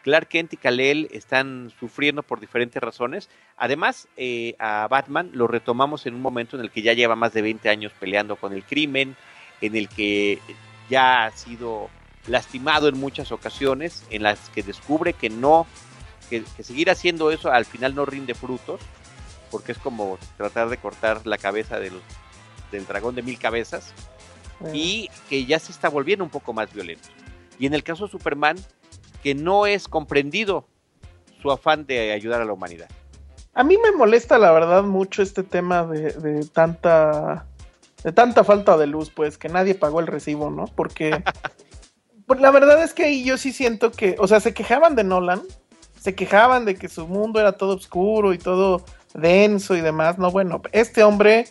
Clark Kent y Kal-El están sufriendo por diferentes razones. Además, eh, a Batman lo retomamos en un momento en el que ya lleva más de 20 años peleando con el crimen, en el que ya ha sido lastimado en muchas ocasiones, en las que descubre que no, que, que seguir haciendo eso al final no rinde frutos porque es como tratar de cortar la cabeza del, del dragón de mil cabezas, y que ya se está volviendo un poco más violento. Y en el caso de Superman, que no es comprendido su afán de ayudar a la humanidad. A mí me molesta la verdad mucho este tema de, de tanta de tanta falta de luz, pues que nadie pagó el recibo, ¿no? Porque la verdad es que ahí yo sí siento que, o sea, se quejaban de Nolan, se quejaban de que su mundo era todo oscuro y todo denso y demás. No, bueno, este hombre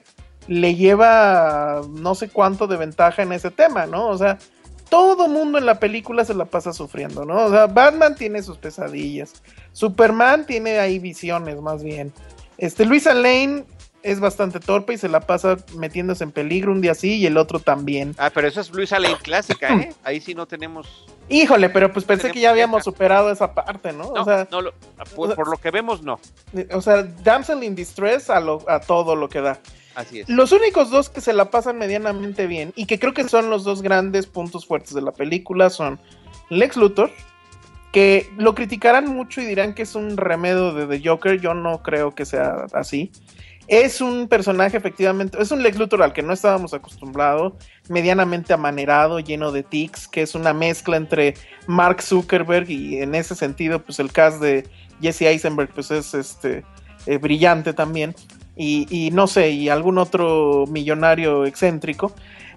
le lleva no sé cuánto de ventaja en ese tema, ¿no? O sea, todo mundo en la película se la pasa sufriendo, ¿no? O sea, Batman tiene sus pesadillas, Superman tiene ahí visiones más bien. Este Luisa Lane es bastante torpe y se la pasa metiéndose en peligro un día sí y el otro también. Ah, pero eso es Luisa Lane clásica, ¿eh? Ahí sí no tenemos... Híjole, pero pues pensé que ya habíamos superado esa parte, ¿no? No, o sea, no lo- por, por lo que vemos, no. o sea, Damsel in Distress a, lo- a todo lo que da. Así es. Los únicos dos que se la pasan medianamente bien y que creo que son los dos grandes puntos fuertes de la película son Lex Luthor, que lo criticarán mucho y dirán que es un remedio de The Joker, yo no creo que sea así. Es un personaje efectivamente, es un Lex Luthor al que no estábamos acostumbrados, medianamente amanerado, lleno de tics, que es una mezcla entre Mark Zuckerberg y en ese sentido pues el cast de Jesse Eisenberg pues es este eh, brillante también y, no sé, y algún otro millonario excéntrico.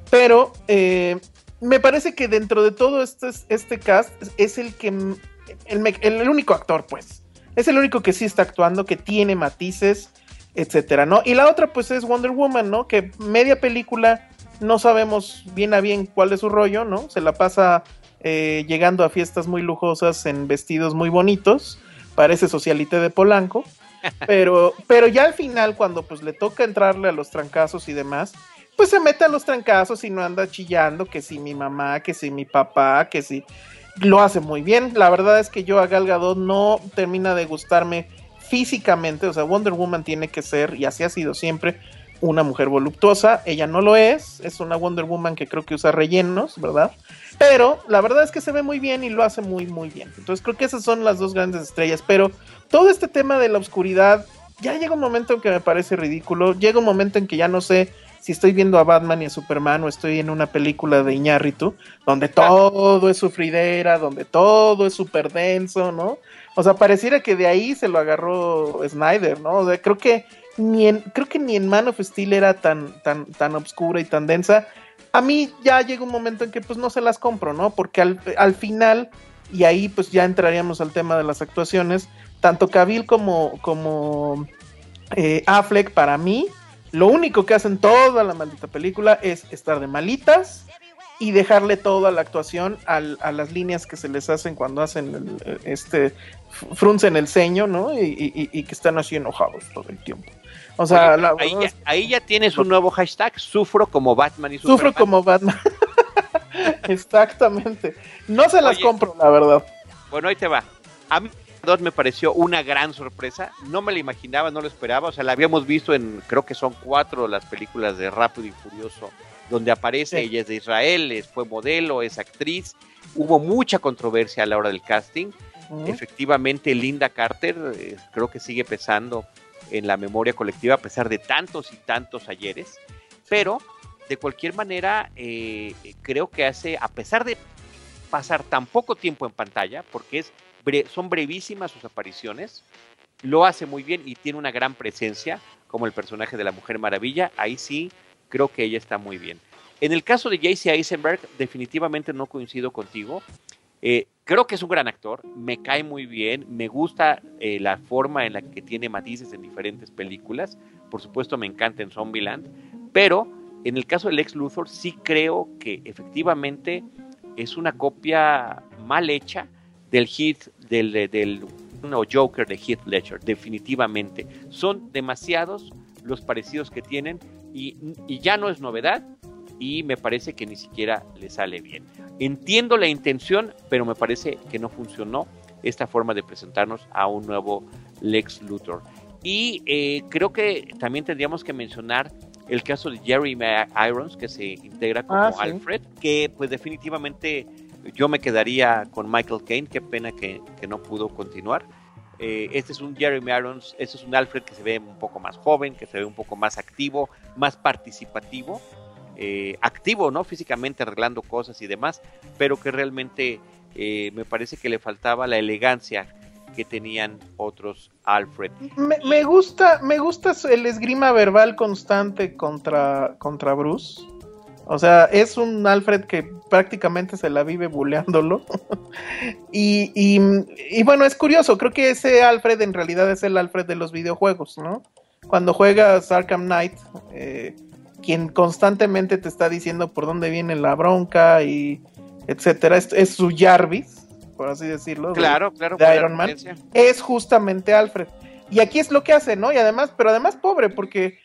Pero eh, me parece que dentro de todo este, este cast es el que el, el único actor, pues. Es el único que sí está actuando, que tiene matices, etcétera, ¿no? Y la otra, pues, es Wonder Woman, ¿no? Que media película no sabemos bien a bien cuál es su rollo, ¿no? Se la pasa eh, llegando a fiestas muy lujosas en vestidos muy bonitos. Parece socialite de Polanco. Pero, pero ya al final, cuando pues le toca entrarle a los trancazos y demás, pues se mete a los trancazos y no anda chillando que si mi mamá, que si mi papá, que si lo hace muy bien. La verdad es que yo a Gal Gadot no termina de gustarme físicamente, o sea, Wonder Woman tiene que ser y así ha sido siempre una mujer voluptuosa, ella no lo es, es una Wonder Woman que creo que usa rellenos, ¿verdad? Pero la verdad es que se ve muy bien y lo hace muy muy bien. Entonces creo que esas son las dos grandes estrellas, pero todo este tema de la oscuridad ya llega un momento en que me parece ridículo, llega un momento en que ya no sé si estoy viendo a Batman y a Superman o estoy en una película de Iñárritu, donde todo es sufridera, donde todo es súper denso, ¿no? O sea, pareciera que de ahí se lo agarró Snyder, ¿no? O sea, creo que ni en, creo que ni en Man of Steel era tan, tan, tan obscura y tan densa. A mí ya llega un momento en que pues no se las compro, ¿no? Porque al, al final, y ahí pues ya entraríamos al tema de las actuaciones, tanto Cavill como, como eh, Affleck para mí, lo único que hacen toda la maldita película es estar de malitas y dejarle toda la actuación al- a las líneas que se les hacen cuando hacen el- este fruncen el ceño, ¿no? Y, y- y- y que están así enojados todo el tiempo. O sea, Oye, la ahí, ya, ahí ya tienes un nuevo hashtag, sufro como Batman y sufro como Batman. Exactamente. No se las Oye. compro, la verdad. Bueno, ahí te va. A mí dos me pareció una gran sorpresa. No me la imaginaba, no lo esperaba. O sea, la habíamos visto en, creo que son cuatro las películas de Rápido y Furioso, donde aparece, Sí. ella es de Israel, es- fue modelo, es actriz. Hubo mucha controversia a la hora del casting. Efectivamente, Linda Carter eh, creo que sigue pesando en la memoria colectiva a pesar de tantos y tantos ayeres. Pero, de cualquier manera, eh, creo que hace, a pesar de pasar tan poco tiempo en pantalla, porque es son brevísimas sus apariciones, lo hace muy bien y tiene una gran presencia, como el personaje de la Mujer Maravilla. Ahí sí, creo que ella está muy bien. En el caso de J.C. Eisenberg, definitivamente no coincido contigo. Eh, creo que es un gran actor, me cae muy bien, me gusta eh, la forma en la que tiene matices en diferentes películas. Por supuesto, me encanta en Zombieland, pero en el caso del ex Luthor, sí creo que efectivamente es una copia mal hecha del hit del, del no, Joker de Heath Ledger, definitivamente. Son demasiados los parecidos que tienen y, y ya no es novedad y me parece que ni siquiera le sale bien. Entiendo la intención, pero me parece que no funcionó esta forma de presentarnos a un nuevo Lex Luthor. Y eh, creo que también tendríamos que mencionar el caso de Jerry Irons, que se integra como Ah, sí. Alfred, que pues definitivamente yo me quedaría con Michael Caine, qué pena que, que no pudo continuar. Eh, este es un Jeremy Irons, este es un Alfred que se ve un poco más joven, que se ve un poco más activo, más participativo, eh, activo, ¿no? Físicamente arreglando cosas y demás, pero que realmente eh, me parece que le faltaba la elegancia que tenían otros Alfred. Me, me gusta, me gusta el esgrima verbal constante contra, contra Bruce. O sea, es un Alfred que prácticamente se la vive buleándolo. y, y, y, bueno, es curioso, creo que ese Alfred en realidad es el Alfred de los videojuegos, ¿no? Cuando juegas Arkham Knight, eh, quien constantemente te está diciendo por dónde viene la bronca y etcétera, es, es su Jarvis, por así decirlo. Claro, de, claro. De Iron Man. Es justamente Alfred. Y aquí es lo que hace, ¿no? Y además, pero además pobre, porque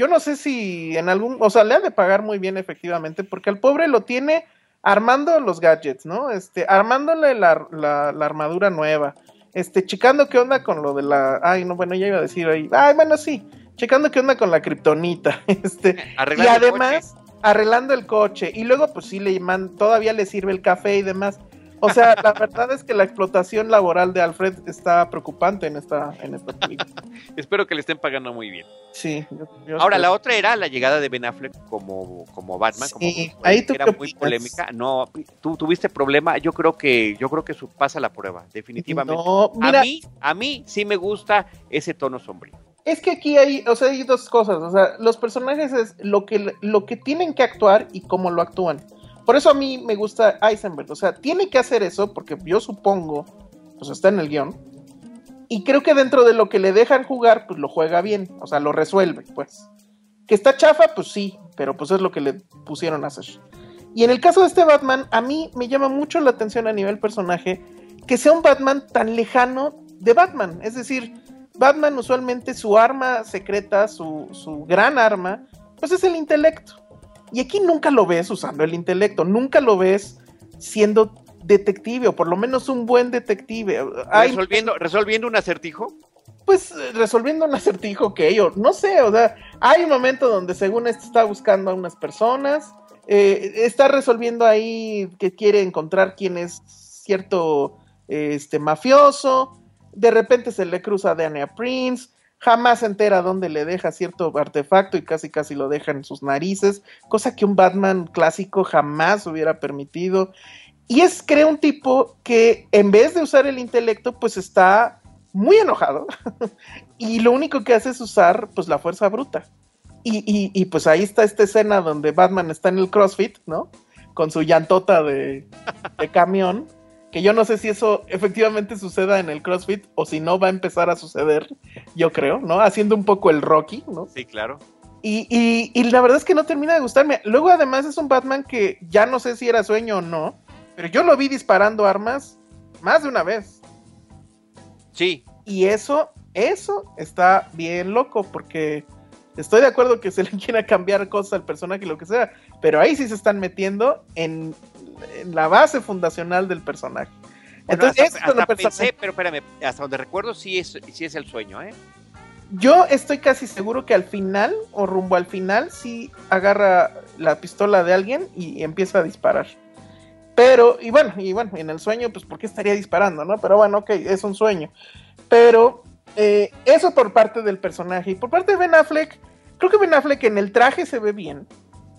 yo no sé si en algún, o sea, le ha de pagar muy bien efectivamente, porque el pobre lo tiene armando los gadgets, ¿no? Este, armándole la, la, la, armadura nueva, este, checando qué onda con lo de la, ay, no, bueno, ya iba a decir ahí, ay, bueno, sí, checando qué onda con la kriptonita, este, y además arreglando el coche, y luego pues sí le man, todavía le sirve el café y demás. O sea, la verdad es que la explotación laboral de Alfred está preocupante en esta, en esta película. Espero que le estén pagando muy bien. Sí. Yo, yo Ahora, la otra era la llegada de Ben Affleck como, como Batman. Sí, como, ahí tú era muy polémica. No, tú tuviste problema. Yo creo que yo creo que su, pasa la prueba, definitivamente. No, mira, a mí, a mí sí me gusta ese tono sombrío. Es que aquí hay, o sea, hay dos cosas. O sea, los personajes es lo que, lo que tienen que actuar y cómo lo actúan. Por eso a mí me gusta Eisenberg. O sea, tiene que hacer eso porque yo supongo, pues está en el guion. Y creo que dentro de lo que le dejan jugar, pues lo juega bien. O sea, lo resuelve, pues. Que está chafa, pues sí, pero pues es lo que le pusieron a hacer. Y en el caso de este Batman, a mí me llama mucho la atención a nivel personaje que sea un Batman tan lejano de Batman. Es decir, Batman usualmente su arma secreta, su, su gran arma, pues es el intelecto. Y aquí nunca lo ves usando el intelecto, nunca lo ves siendo detective, o por lo menos un buen detective. ¿Resolviendo, ¿resolviendo un acertijo? Pues resolviendo un acertijo que yo, no sé, o sea, hay un momento donde según esto está buscando a unas personas, eh, está resolviendo ahí que quiere encontrar quién es cierto este, mafioso, de repente se le cruza a Dania Prince, jamás se entera dónde le deja cierto artefacto y casi casi lo deja en sus narices, cosa que un Batman clásico jamás hubiera permitido. Y es, creo, un tipo que en vez de usar el intelecto, pues está muy enojado y lo único que hace es usar pues la fuerza bruta. Y, y, y, pues ahí está esta escena donde Batman está en el CrossFit, ¿no? Con su llantota de, de camión que yo no sé si eso efectivamente suceda en el CrossFit o si no va a empezar a suceder, yo creo, ¿no? Haciendo un poco el Rocky, ¿no? Sí, claro. Y, y, y, la verdad es que no termina de gustarme. Luego además es un Batman que ya no sé si era sueño o no, pero yo lo vi disparando armas más de una vez. Sí. Y eso, eso está bien loco porque estoy de acuerdo que se le quiera cambiar cosas al personaje y lo que sea, pero ahí sí se están metiendo en en la base fundacional del personaje. Bueno, Entonces, hasta, hasta pensé, pero espérame, hasta donde recuerdo sí es, sí es el sueño, ¿eh? Yo estoy casi seguro que al final, o rumbo al final, sí agarra la pistola de alguien y empieza a disparar. Pero, y bueno, y bueno, en el sueño, pues, ¿por qué estaría disparando, no? Pero bueno, ok, es un sueño. Pero, eh, eso por parte del personaje. Y por parte de Ben Affleck, creo que Ben Affleck en el traje se ve bien.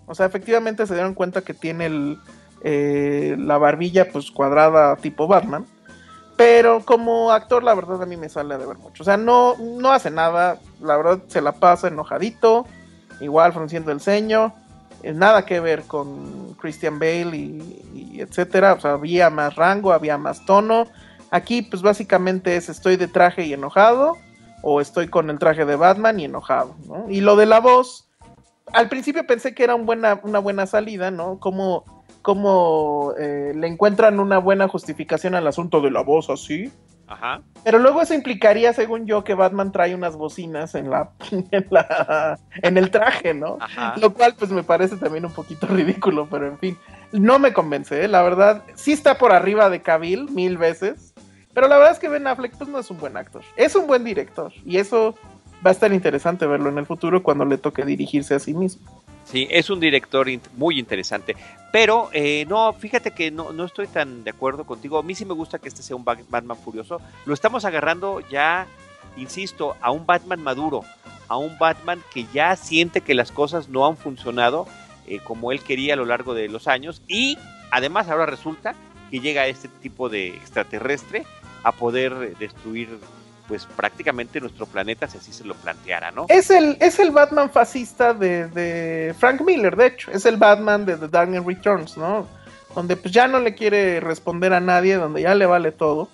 O sea, efectivamente se dieron cuenta que tiene el, eh, la barbilla pues cuadrada tipo Batman. Pero como actor, la verdad a mí me sale de ver mucho. O sea, no, no hace nada. La verdad se la pasa enojadito. Igual frunciendo el ceño. Eh, nada que ver con Christian Bale y, etcétera. O sea, había más rango, había más tono. Aquí, pues básicamente es estoy de traje y enojado. O estoy con el traje de Batman y enojado. ¿no? Y lo de la voz. Al principio pensé que era buena, una buena salida, ¿no? Como cómo eh, le encuentran una buena justificación al asunto de la voz así. Ajá. Pero luego eso implicaría, según yo, que Batman trae unas bocinas en la, en, la, en el traje, ¿no? Ajá. Lo cual pues me parece también un poquito ridículo, pero en fin, no me convence, ¿eh? la verdad, sí está por arriba de Cavill mil veces, pero la verdad es que Ben Affleck pues no es un buen actor, es un buen director y eso va a estar interesante verlo en el futuro cuando le toque dirigirse a sí mismo. Sí, es un director muy interesante. Pero eh, no, fíjate que no, no estoy tan de acuerdo contigo. A mí sí me gusta que este sea un Batman furioso. Lo estamos agarrando ya, insisto, a un Batman maduro, a un Batman que ya siente que las cosas no han funcionado eh, como él quería a lo largo de los años. Y además ahora resulta que llega este tipo de extraterrestre a poder destruir pues prácticamente nuestro planeta si así se lo planteara, ¿no? Es el, es el Batman fascista de, Frank Miller, de hecho, es el Batman de The Dark Knight Returns, ¿no? Donde pues ya no le quiere responder a nadie, donde ya le vale todo.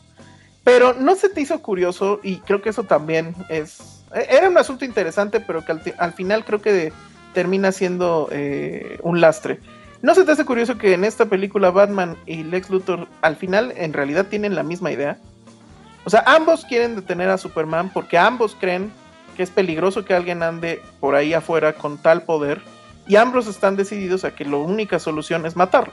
Pero no se te hizo curioso, y creo que eso también es... E, era un asunto interesante, pero que al, final creo que termina siendo eh, un lastre. ¿No se te hace curioso que en esta película Batman y Lex Luthor al final en realidad tienen la misma idea? O sea, ambos quieren detener a Superman porque ambos creen que es peligroso que alguien ande por ahí afuera con tal poder y ambos están decididos a que la única solución es matarlo.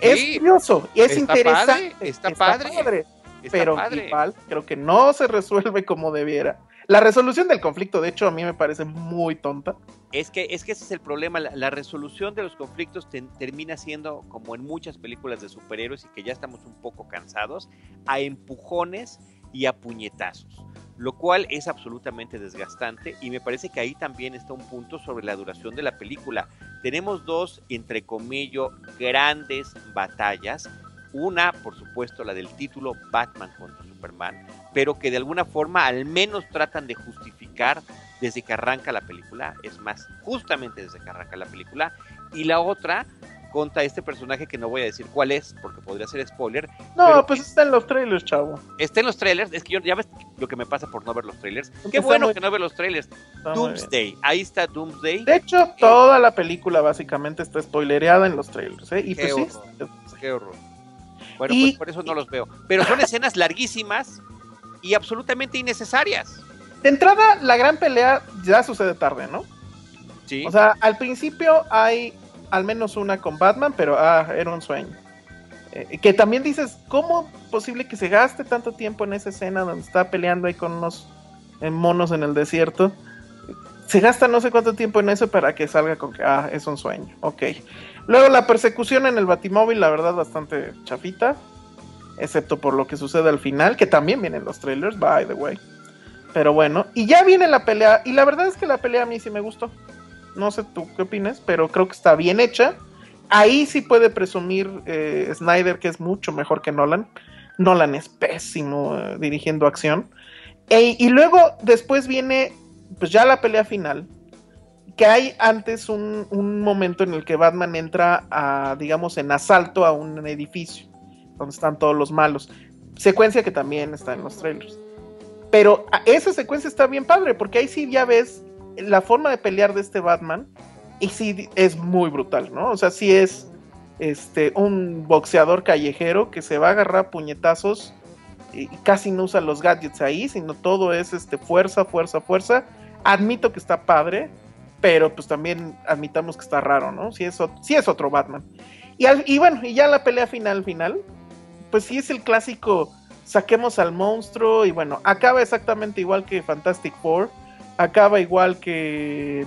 Es curioso, es interesante, está, padre, pero igual creo que no se resuelve como debiera. La resolución del conflicto, de hecho, a mí me parece muy tonta. Es que, es que ese es el problema. La, resolución de los conflictos termina siendo, como en muchas películas de superhéroes y que ya estamos un poco cansados, a empujones y a puñetazos. Lo cual es absolutamente desgastante y me parece que ahí también está un punto sobre la duración de la película. Tenemos dos, entre comillas, grandes batallas. Una, por supuesto, la del título Batman contra Superman, pero que de alguna forma al menos tratan de justificar desde que arranca la película, es más, justamente desde que arranca la película, y la otra contra este personaje que no voy a decir cuál es, porque podría ser spoiler. No, pues está en los trailers, chavo. Está en los trailers, es que yo ya ves lo que me pasa por no ver los trailers. Qué bueno que no ver los trailers. Doomsday, ahí está Doomsday. De hecho, toda la película básicamente está spoilereada en los trailers, ¿eh? Y qué pues horror, Qué horror. Bueno, pues por eso no los veo. Pero son escenas larguísimas y absolutamente innecesarias. De entrada, la gran pelea ya sucede tarde, ¿no? Sí. O sea, al principio hay al menos una con Batman, pero ah, era un sueño. Eh, que también dices, ¿cómo es posible que se gaste tanto tiempo en esa escena donde está peleando ahí con unos eh, monos en el desierto? Se gasta no sé cuánto tiempo en eso para que salga con que, ah, es un sueño. Ok. Luego la persecución en el Batimóvil, la verdad, bastante chafita excepto por lo que sucede al final, que también vienen los trailers, by the way. Pero bueno, y ya viene la pelea, y la verdad es que la pelea a mí sí me gustó. No sé tú qué opinas, pero creo que está bien hecha. Ahí sí puede presumir eh, Snyder que es mucho mejor que Nolan. Nolan es pésimo eh, dirigiendo acción. E, y luego después viene pues ya la pelea final. Que hay antes un, un momento en el que Batman entra a, digamos, en asalto a un edificio donde están todos los malos. Secuencia que también está en los trailers. Pero esa secuencia está bien padre, porque ahí sí ya ves la forma de pelear de este Batman. Y sí es muy brutal, ¿no? O sea, sí es este, un boxeador callejero que se va a agarrar puñetazos y casi no usa los gadgets ahí, sino todo es este, fuerza, fuerza, fuerza. Admito que está padre, pero pues también admitamos que está raro, ¿no? Sí es, sí es otro Batman. Y, y bueno, y ya la pelea final, final, pues sí es el clásico, saquemos al monstruo y bueno, acaba exactamente igual que Fantastic Four, acaba igual que,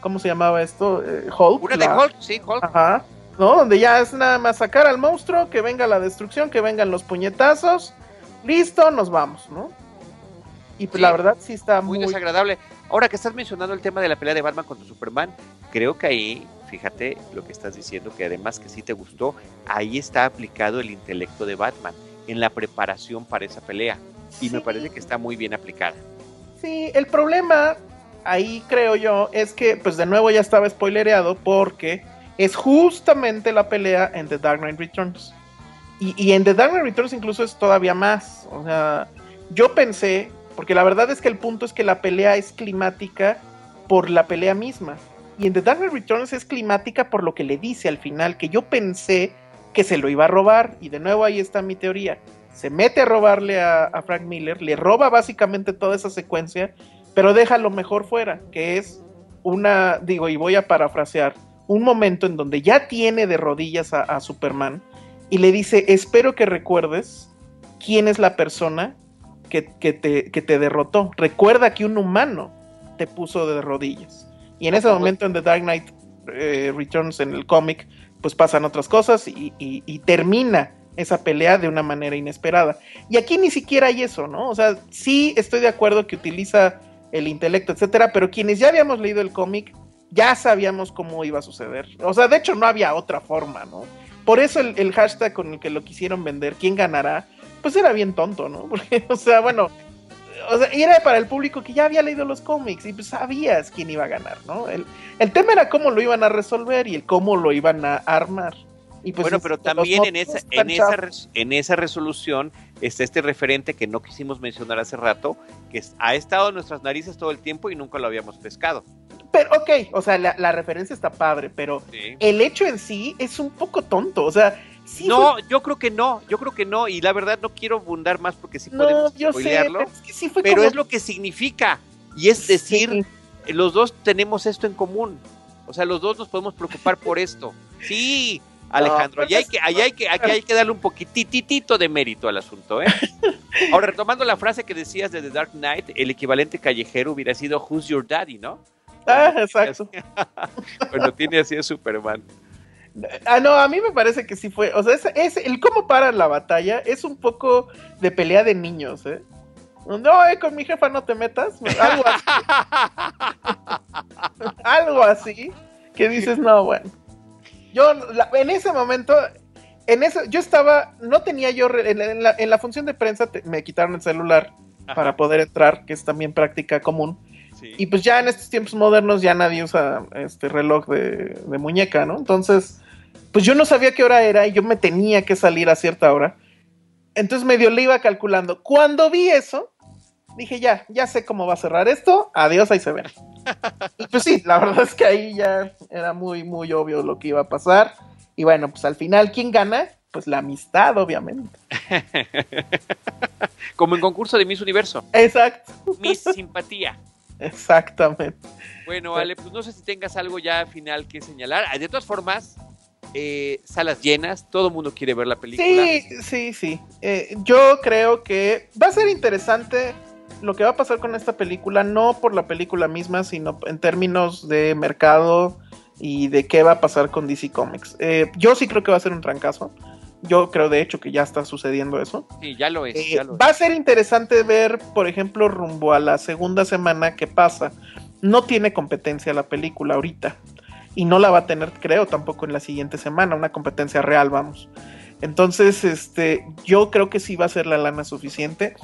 ¿cómo se llamaba esto? Eh, Hulk. Una de Hulk, sí, Hulk. Ajá, ¿no? Donde ya es nada más sacar al monstruo, que venga la destrucción, que vengan los puñetazos, listo, nos vamos, ¿no? Y pues la verdad sí está muy, muy desagradable. Ahora que estás mencionando el tema de la pelea de Batman contra Superman, creo que ahí fíjate lo que estás diciendo, que además que sí te gustó, ahí está aplicado el intelecto de Batman en la preparación para esa pelea. Y me parece que está muy bien aplicada. Sí, el problema ahí creo yo es que, pues de nuevo ya estaba spoilereado porque es justamente la pelea en The Dark Knight Returns. Y, y, en The Dark Knight Returns incluso es todavía más. O sea, yo pensé, porque la verdad es que el punto es que la pelea es climática por la pelea misma. Y en The Dark Knight Returns es climática por lo que le dice al final, que yo pensé que se lo iba a robar. Y de nuevo ahí está mi teoría. Se mete a robarle a, Frank Miller, le roba básicamente toda esa secuencia, pero deja lo mejor fuera, que es una, digo, y voy a parafrasear, un momento en donde ya tiene de rodillas a, Superman y le dice, espero que recuerdes quién es la persona que, te, que te derrotó. Recuerda que un humano te puso de rodillas. Y en ese momento en The Dark Knight eh, Returns en el cómic, pues pasan otras cosas y, y- y termina esa pelea de una manera inesperada. Y aquí ni siquiera hay eso, ¿no? O sea, sí estoy de acuerdo que utiliza el intelecto, etcétera, pero quienes ya habíamos leído el cómic, ya sabíamos cómo iba a suceder. O sea, de hecho no había otra forma, ¿no? Por eso el, el hashtag con el que lo quisieron vender, ¿quién ganará? Pues era bien tonto, ¿no? Porque, o sea, bueno, o sea, era para el público que ya había leído los cómics y pues sabías quién iba a ganar, ¿no? El, el tema era cómo lo iban a resolver y el cómo lo iban a armar. Y pues, bueno, pero también en esa, en, esa, en esa resolución está este referente que no quisimos mencionar hace rato, que ha estado en nuestras narices todo el tiempo y nunca lo habíamos pescado. Pero, ok, o sea, la, la referencia está padre, pero Sí. el hecho en sí es un poco tonto, o sea, sí no, yo creo que no, yo creo que no, y la verdad no quiero abundar más porque sí no, podemos yo sé, pero es que sí fue pero como- es lo que significa, y es decir, Sí. los dos tenemos esto en común. O sea, los dos nos podemos preocupar por esto. Sí, Alejandro, pero allá hay que, allá hay que, aquí hay que darle un poquititito de mérito al asunto, ¿eh? Ahora, retomando la frase que decías de The Dark Knight, el equivalente callejero hubiera sido Who's Your Daddy, ¿no? Ah, exacto. Cuando tiene así a Superman. Ah, no, a mí me parece que sí fue. O sea, es, es- el cómo para la batalla es un poco de pelea de niños, ¿eh? No, eh, con mi jefa no te metas. Algo así. algo así. Que dices, no, bueno. Yo, la- en ese momento, en eso, yo estaba, no tenía yo, re- en, en la, en la función de prensa te- me quitaron el celular para poder entrar, que es también práctica común. Sí. Y pues ya en estos tiempos modernos ya nadie usa este reloj de, de muñeca, ¿no? Entonces, pues yo no sabía qué hora era y yo me tenía que salir a cierta hora. Entonces medio le iba calculando. Cuando vi eso, dije ya, ya sé cómo va a cerrar esto. Adiós, ahí se ven. Y pues sí, la verdad es que ahí ya era muy, muy obvio lo que iba a pasar. Y bueno, pues al final, ¿quién gana? Pues la amistad, obviamente. Como en concurso de Miss Universo. Exacto, Miss Simpatía. exactamente. Bueno, Ale, pues no sé si tengas algo ya final que señalar. De todas formas, eh, salas llenas, todo el mundo quiere ver la película. Sí, sí, sí. Eh, yo creo que va a ser interesante lo que va a pasar con esta película, no por la película misma, sino en términos de mercado y de qué va a pasar con DC Comics. Eh, yo sí creo que va a ser un trancazo. Yo creo de hecho que ya está sucediendo eso. Sí, ya lo es. Eh, ya lo es. va a ser interesante ver, por ejemplo, rumbo a la segunda semana qué pasa. No tiene competencia la película ahorita. Y no la va a tener, creo, tampoco en la siguiente semana, una competencia real, vamos. Entonces, este, yo creo que sí va a ser la lana suficiente.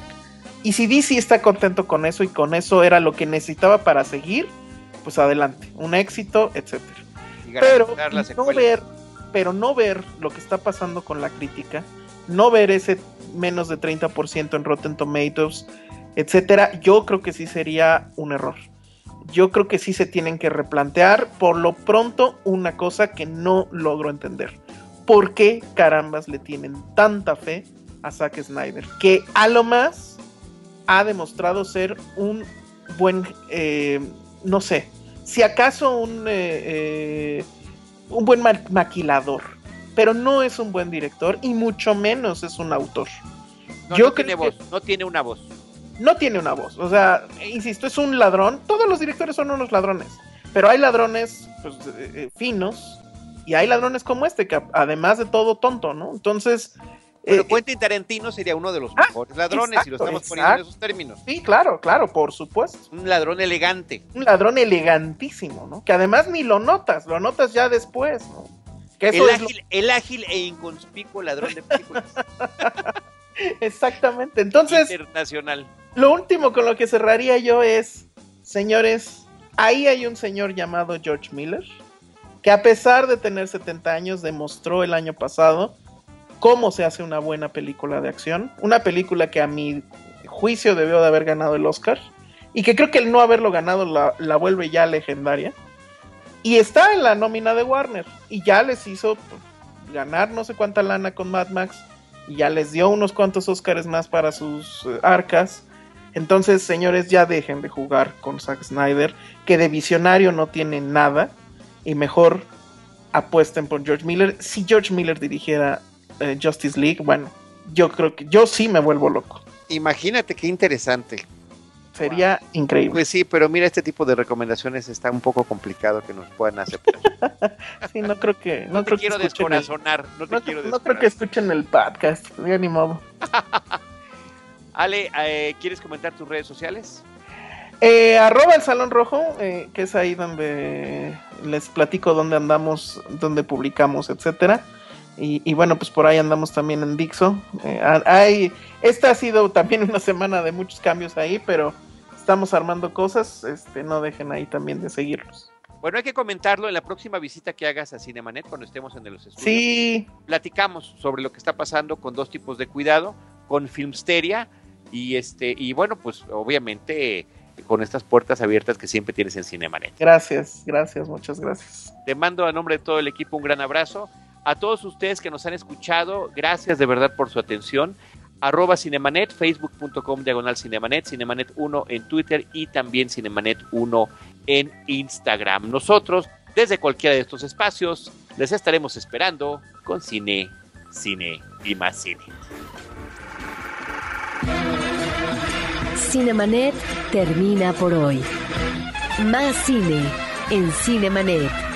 Y si DC está contento con eso y con eso era lo que necesitaba para seguir, pues adelante, un éxito, etcétera pero no ver pero no ver lo que está pasando con la crítica no ver ese menos de 30% en Rotten Tomatoes etcétera yo creo que sí sería un error yo creo que sí se tienen que replantear por lo pronto una cosa que no logro entender ¿por qué carambas le tienen tanta fe a Zack Snyder? Que a lo más ha demostrado ser un buen, eh, no sé, si acaso un, eh, eh, un buen ma- maquilador, pero no es un buen director y mucho menos es un autor. No, yo no tiene que- voz, no tiene una voz. No tiene una voz, o sea, insisto, es un ladrón. Todos los directores son unos ladrones, pero hay ladrones pues, eh, eh, finos y hay ladrones como este, que además de todo tonto, ¿no? Entonces, Pero eh, Quentin Tarantino sería uno de los Ah, mejores ladrones, si lo exacto, estamos poniendo en esos términos. sí, claro, claro, por supuesto. Un ladrón elegante. un ladrón elegantísimo, ¿no? Que además ni lo notas, lo notas ya después, ¿no? Que eso El lo- ágil, el ágil e inconspicuo ladrón de películas exactamente. Entonces, internacional. lo último con lo que cerraría yo es, señores, ahí hay un señor llamado George Miller, que a pesar de tener 70 años, demostró el año pasado cómo se hace una buena película de acción. Una película que a mi juicio debió de haber ganado el Oscar. Y que creo que el no haberlo ganado la, la vuelve ya legendaria. Y está en la nómina de Warner. Y ya les hizo ganar no sé cuánta lana con Mad Max. Y ya les dio unos cuantos Oscars más para sus eh, arcas. Entonces, señores, ya dejen de jugar con Zack Snyder, que de visionario no tiene nada. Y mejor apuesten por George Miller. Si George Miller dirigiera eh, Justice League, bueno, yo creo que yo sí me vuelvo loco. Imagínate qué interesante. Sería increíble. Pues sí, pero mira, este tipo de recomendaciones está un poco complicado que nos puedan aceptar. sí, no creo que. No, No, te creo quiero que escuchen el, descorazonar, no te no, quiero no creo que escuchen el podcast, ya ni modo. Ale, eh, ¿quieres comentar tus redes sociales? Eh, arroba el Salón Rojo, eh, que es ahí donde les platico dónde andamos, dónde publicamos, etcétera. Y, y bueno, pues por ahí andamos también en Dixo. Eh, hay, esta ha sido también una semana de muchos cambios ahí, pero estamos armando cosas. Este, no dejen ahí también de seguirlos. Bueno, hay que comentarlo en la próxima visita que hagas a Cinemanet cuando estemos en los estudios. Sí, Platicamos sobre lo que está pasando con dos tipos de cuidado, con Filmsteria y este y bueno, pues obviamente con estas puertas abiertas que siempre tienes en Cinemanet. gracias, gracias, muchas gracias. Te mando a nombre de todo el equipo un gran abrazo. A todos ustedes que nos han escuchado, gracias de verdad por su atención. Arroba Cinemanet, facebook.com diagonal Cinemanet, Cinemanet 1 en Twitter y también Cinemanet 1 en Instagram. Nosotros, desde cualquiera de estos espacios, les estaremos esperando con cine, cine y más cine. Cinemanet termina por hoy. Más cine en Cinemanet.